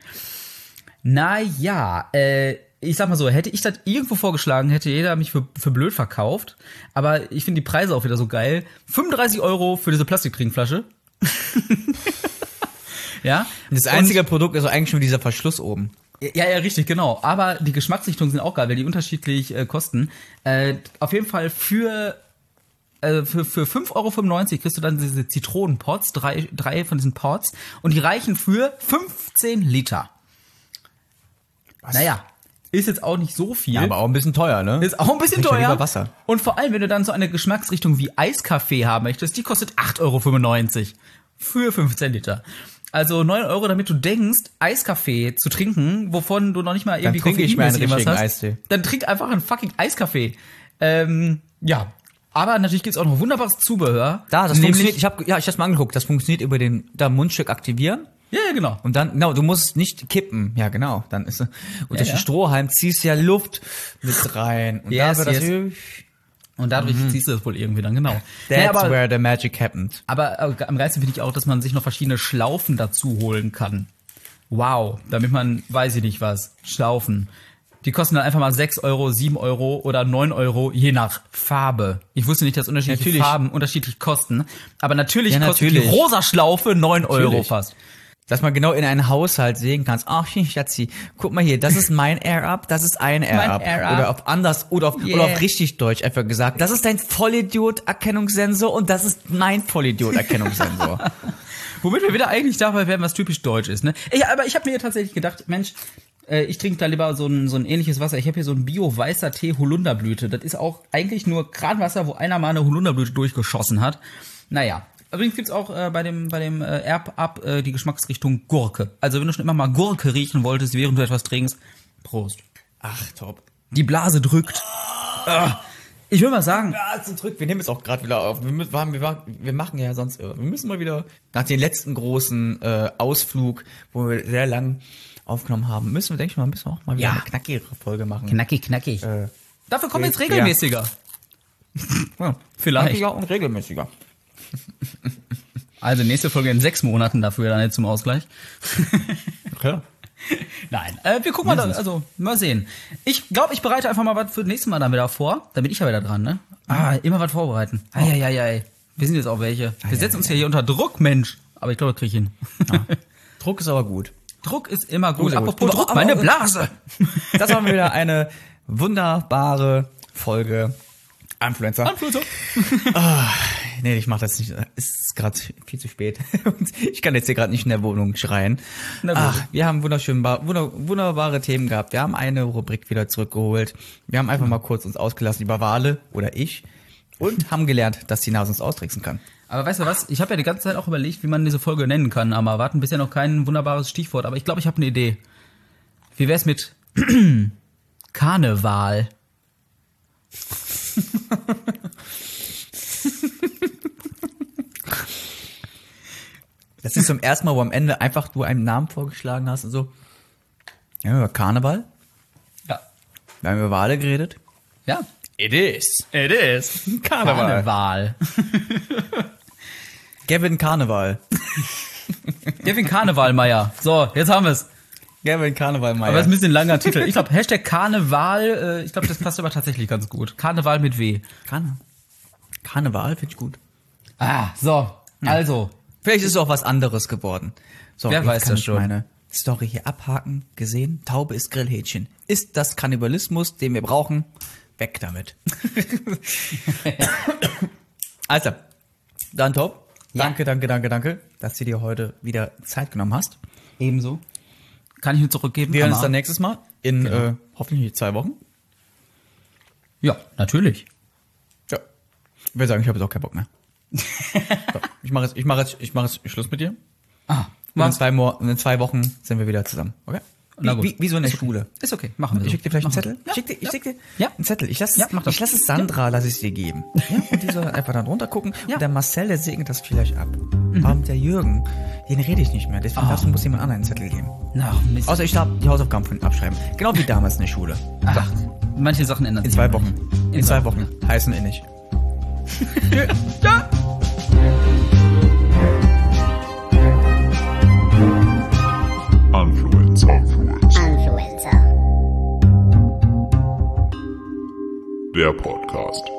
Naja, äh, ich sag mal so, hätte ich das irgendwo vorgeschlagen, hätte jeder mich für, für blöd verkauft. Aber ich finde die Preise auch wieder so geil. 35 Euro für diese Plastiktrinkflasche. ja. Das einzige Produkt ist eigentlich nur dieser Verschluss oben. Ja, ja, richtig, genau. Aber die Geschmacksrichtungen sind auch geil, weil die unterschiedlich äh, kosten. Äh, auf jeden Fall für äh, für, für 5,95 Euro kriegst du dann diese Zitronenpots, drei, drei von diesen Pots, und die reichen für 15 Liter. Naja, ist jetzt auch nicht so viel. Ja, aber auch ein bisschen teuer, ne? ist auch ein bisschen ja teuer. über Wasser. Und vor allem, wenn du dann so eine Geschmacksrichtung wie Eiskaffee haben möchtest, die kostet 8,95 Euro für 15 Liter. Also 9 Euro, damit du denkst, Eiskaffee zu trinken, wovon du noch nicht mal irgendwie trinke ich mir einen koffeinmäßig was richtigen hast. Eistee. Dann trink einfach einen fucking Eiskaffee. Ähm, ja. Aber natürlich gibt's auch noch wunderbares Zubehör. Da, das nämlich, funktioniert, ich habe ja, ich hab's mal angeguckt, das funktioniert über den da Mundstück aktivieren Ja, ja, genau. und dann genau, du musst nicht kippen. Ja, genau, dann ist und durch ja. den Strohhalm ziehst du ja Luft mit rein und Yes, da wird das yes. hübsch. Und dadurch ziehst du das wohl irgendwie dann, genau. Mhm. That's Nee, aber, where the magic happened. Aber äh, am geilsten finde ich auch, dass man sich noch verschiedene Schlaufen dazu holen kann. Wow, damit man, weiß ich nicht was, Schlaufen. Die kosten dann einfach mal 6 Euro, 7 Euro oder 9 Euro, je nach Farbe. Ich wusste nicht, dass unterschiedliche Natürlich. Farben unterschiedlich kosten. Aber natürlich Ja, kostet natürlich. die rosa Schlaufe 9 Euro Natürlich. fast. Dass man genau in einen Haushalt sehen kannst. Ach, Schatzi, guck mal hier, das ist mein Air-Up, das ist ein Air-Up. Air-Up. Oder auf anders, oder auf, Yeah. oder auf richtig Deutsch einfach gesagt. Das ist dein Vollidiot-Erkennungssensor und das ist mein Vollidiot-Erkennungssensor. Womit wir wieder eigentlich dabei wären, was typisch deutsch ist. Ne? Ich, aber ich habe mir tatsächlich gedacht, Mensch, äh, ich trinke da lieber so ein, so ein ähnliches Wasser. Ich habe hier so ein Bio-weißer Tee Holunderblüte. Das ist auch eigentlich nur Kranwasser, wo einer mal eine Holunderblüte durchgeschossen hat. Naja. Übrigens gibt's auch äh, bei dem, bei dem äh, Erb-Up äh, die Geschmacksrichtung Gurke. Also wenn du schon immer mal Gurke riechen wolltest, während du etwas trinkst, Prost. Ach, top. Die Blase drückt. Ah. Ich will mal sagen, Ja, zurück. Wir nehmen jetzt auch gerade wieder auf. Wir, müssen, wir, wir, wir machen ja sonst. Wir müssen mal wieder nach dem letzten großen äh, Ausflug, wo wir sehr lang aufgenommen haben, müssen wir, denke ich mal, müssen wir auch mal wieder Ja. eine knackigere Folge machen. knackig, knackig. Äh, Dafür kommen wir jetzt ja. regelmäßiger. ja. Vielleicht. Knackiger und regelmäßiger. Also nächste Folge in sechs Monaten dafür dann jetzt zum Ausgleich. Klar. Nein, äh, wir gucken mal, da, also mal sehen. Ich glaube, ich bereite einfach mal was für das nächste Mal dann wieder vor. Da bin ich ja wieder dran, ne? Ah, immer was vorbereiten. Eieiei. Wir sind jetzt auch welche. Wir setzen uns ja hier unter Druck, Mensch. Aber ich glaube, das krieg ich hin. Druck ist aber gut. Druck ist immer gut. Gut. Apropos Aber- Druck, aber- meine Blase. Das war wieder eine wunderbare Folge. Influencer. Influencer. Nee, ich mach das nicht. Es ist gerade viel zu spät. Ich kann jetzt hier gerade nicht in der Wohnung schreien. Ach, wir haben wunderschön, wunder, wunderbare Themen gehabt. Wir haben eine Rubrik wieder zurückgeholt. Wir haben einfach mal kurz uns ausgelassen über Wale oder ich und haben gelernt, dass die Nase uns austricksen kann. Aber weißt du was? Ich habe ja die ganze Zeit auch überlegt, wie man diese Folge nennen kann. Aber warten bisher noch kein wunderbares Stichwort. Aber ich glaube, ich habe eine Idee. Wie wär's mit Karneval? Das ist zum ersten Mal, wo am Ende einfach du einen Namen vorgeschlagen hast und so. Ja, über Karneval. Ja. Wir haben über Wale geredet. Ja. It is. It is. Karneval. Gavin Karneval. Kevin Karnevalmeier. So, jetzt haben wir es. Gavin Karneval, Aber das ist ein bisschen langer Titel. Ich glaube, Hashtag Karneval, äh, ich glaube, das passt aber tatsächlich ganz gut. Karneval mit W. Karne Karneval finde ich gut. Ah, so. Also, Vielleicht ist es auch was anderes geworden. So, Wer weiß kann das schon. meine Story hier abhaken. Gesehen, Taube ist Grillhähnchen. Ist das Kannibalismus, den wir brauchen? Weg damit. also, dann Top. Ja. Danke, danke, danke, danke, dass du dir heute wieder Zeit genommen hast. ebenso. Kann ich nur zurückgeben? Wir hören uns dann nächstes Mal in äh, hoffentlich zwei Wochen. Ja, natürlich. Ja. Ich würde sagen, ich habe jetzt auch keinen Bock mehr. So, ich mache jetzt, ich mache jetzt, ich mache jetzt Schluss mit dir. Ah, Und in zwei, Mo in zwei Wochen sind wir wieder zusammen. Okay? Na Wie, gut. wie, wie so in der Schule. Ist okay, machen wir so. Ich schick dir vielleicht einen Machen Zettel. wir. Ich dir, ich ja. schick dir Ja. einen Zettel. Ich lasse Ja, mach das. ich lass es Sandra, lass ich dir geben. Ja? Und die soll einfach dann runtergucken. Ja. Und der Marcel, der segnet das vielleicht ab. Aber mit der Jürgen, den rede ich nicht mehr. Deswegen Ah. dazu muss jemand anderen einen Zettel geben. Na, Mist. Außer ich darf die Hausaufgaben von abschreiben. Genau wie damals in der Schule. Ach, manche Sachen ändern In sich. zwei Wochen. In, zwei Wochen. Heißen innig. Influence. Influence. Influencer. Der Podcast.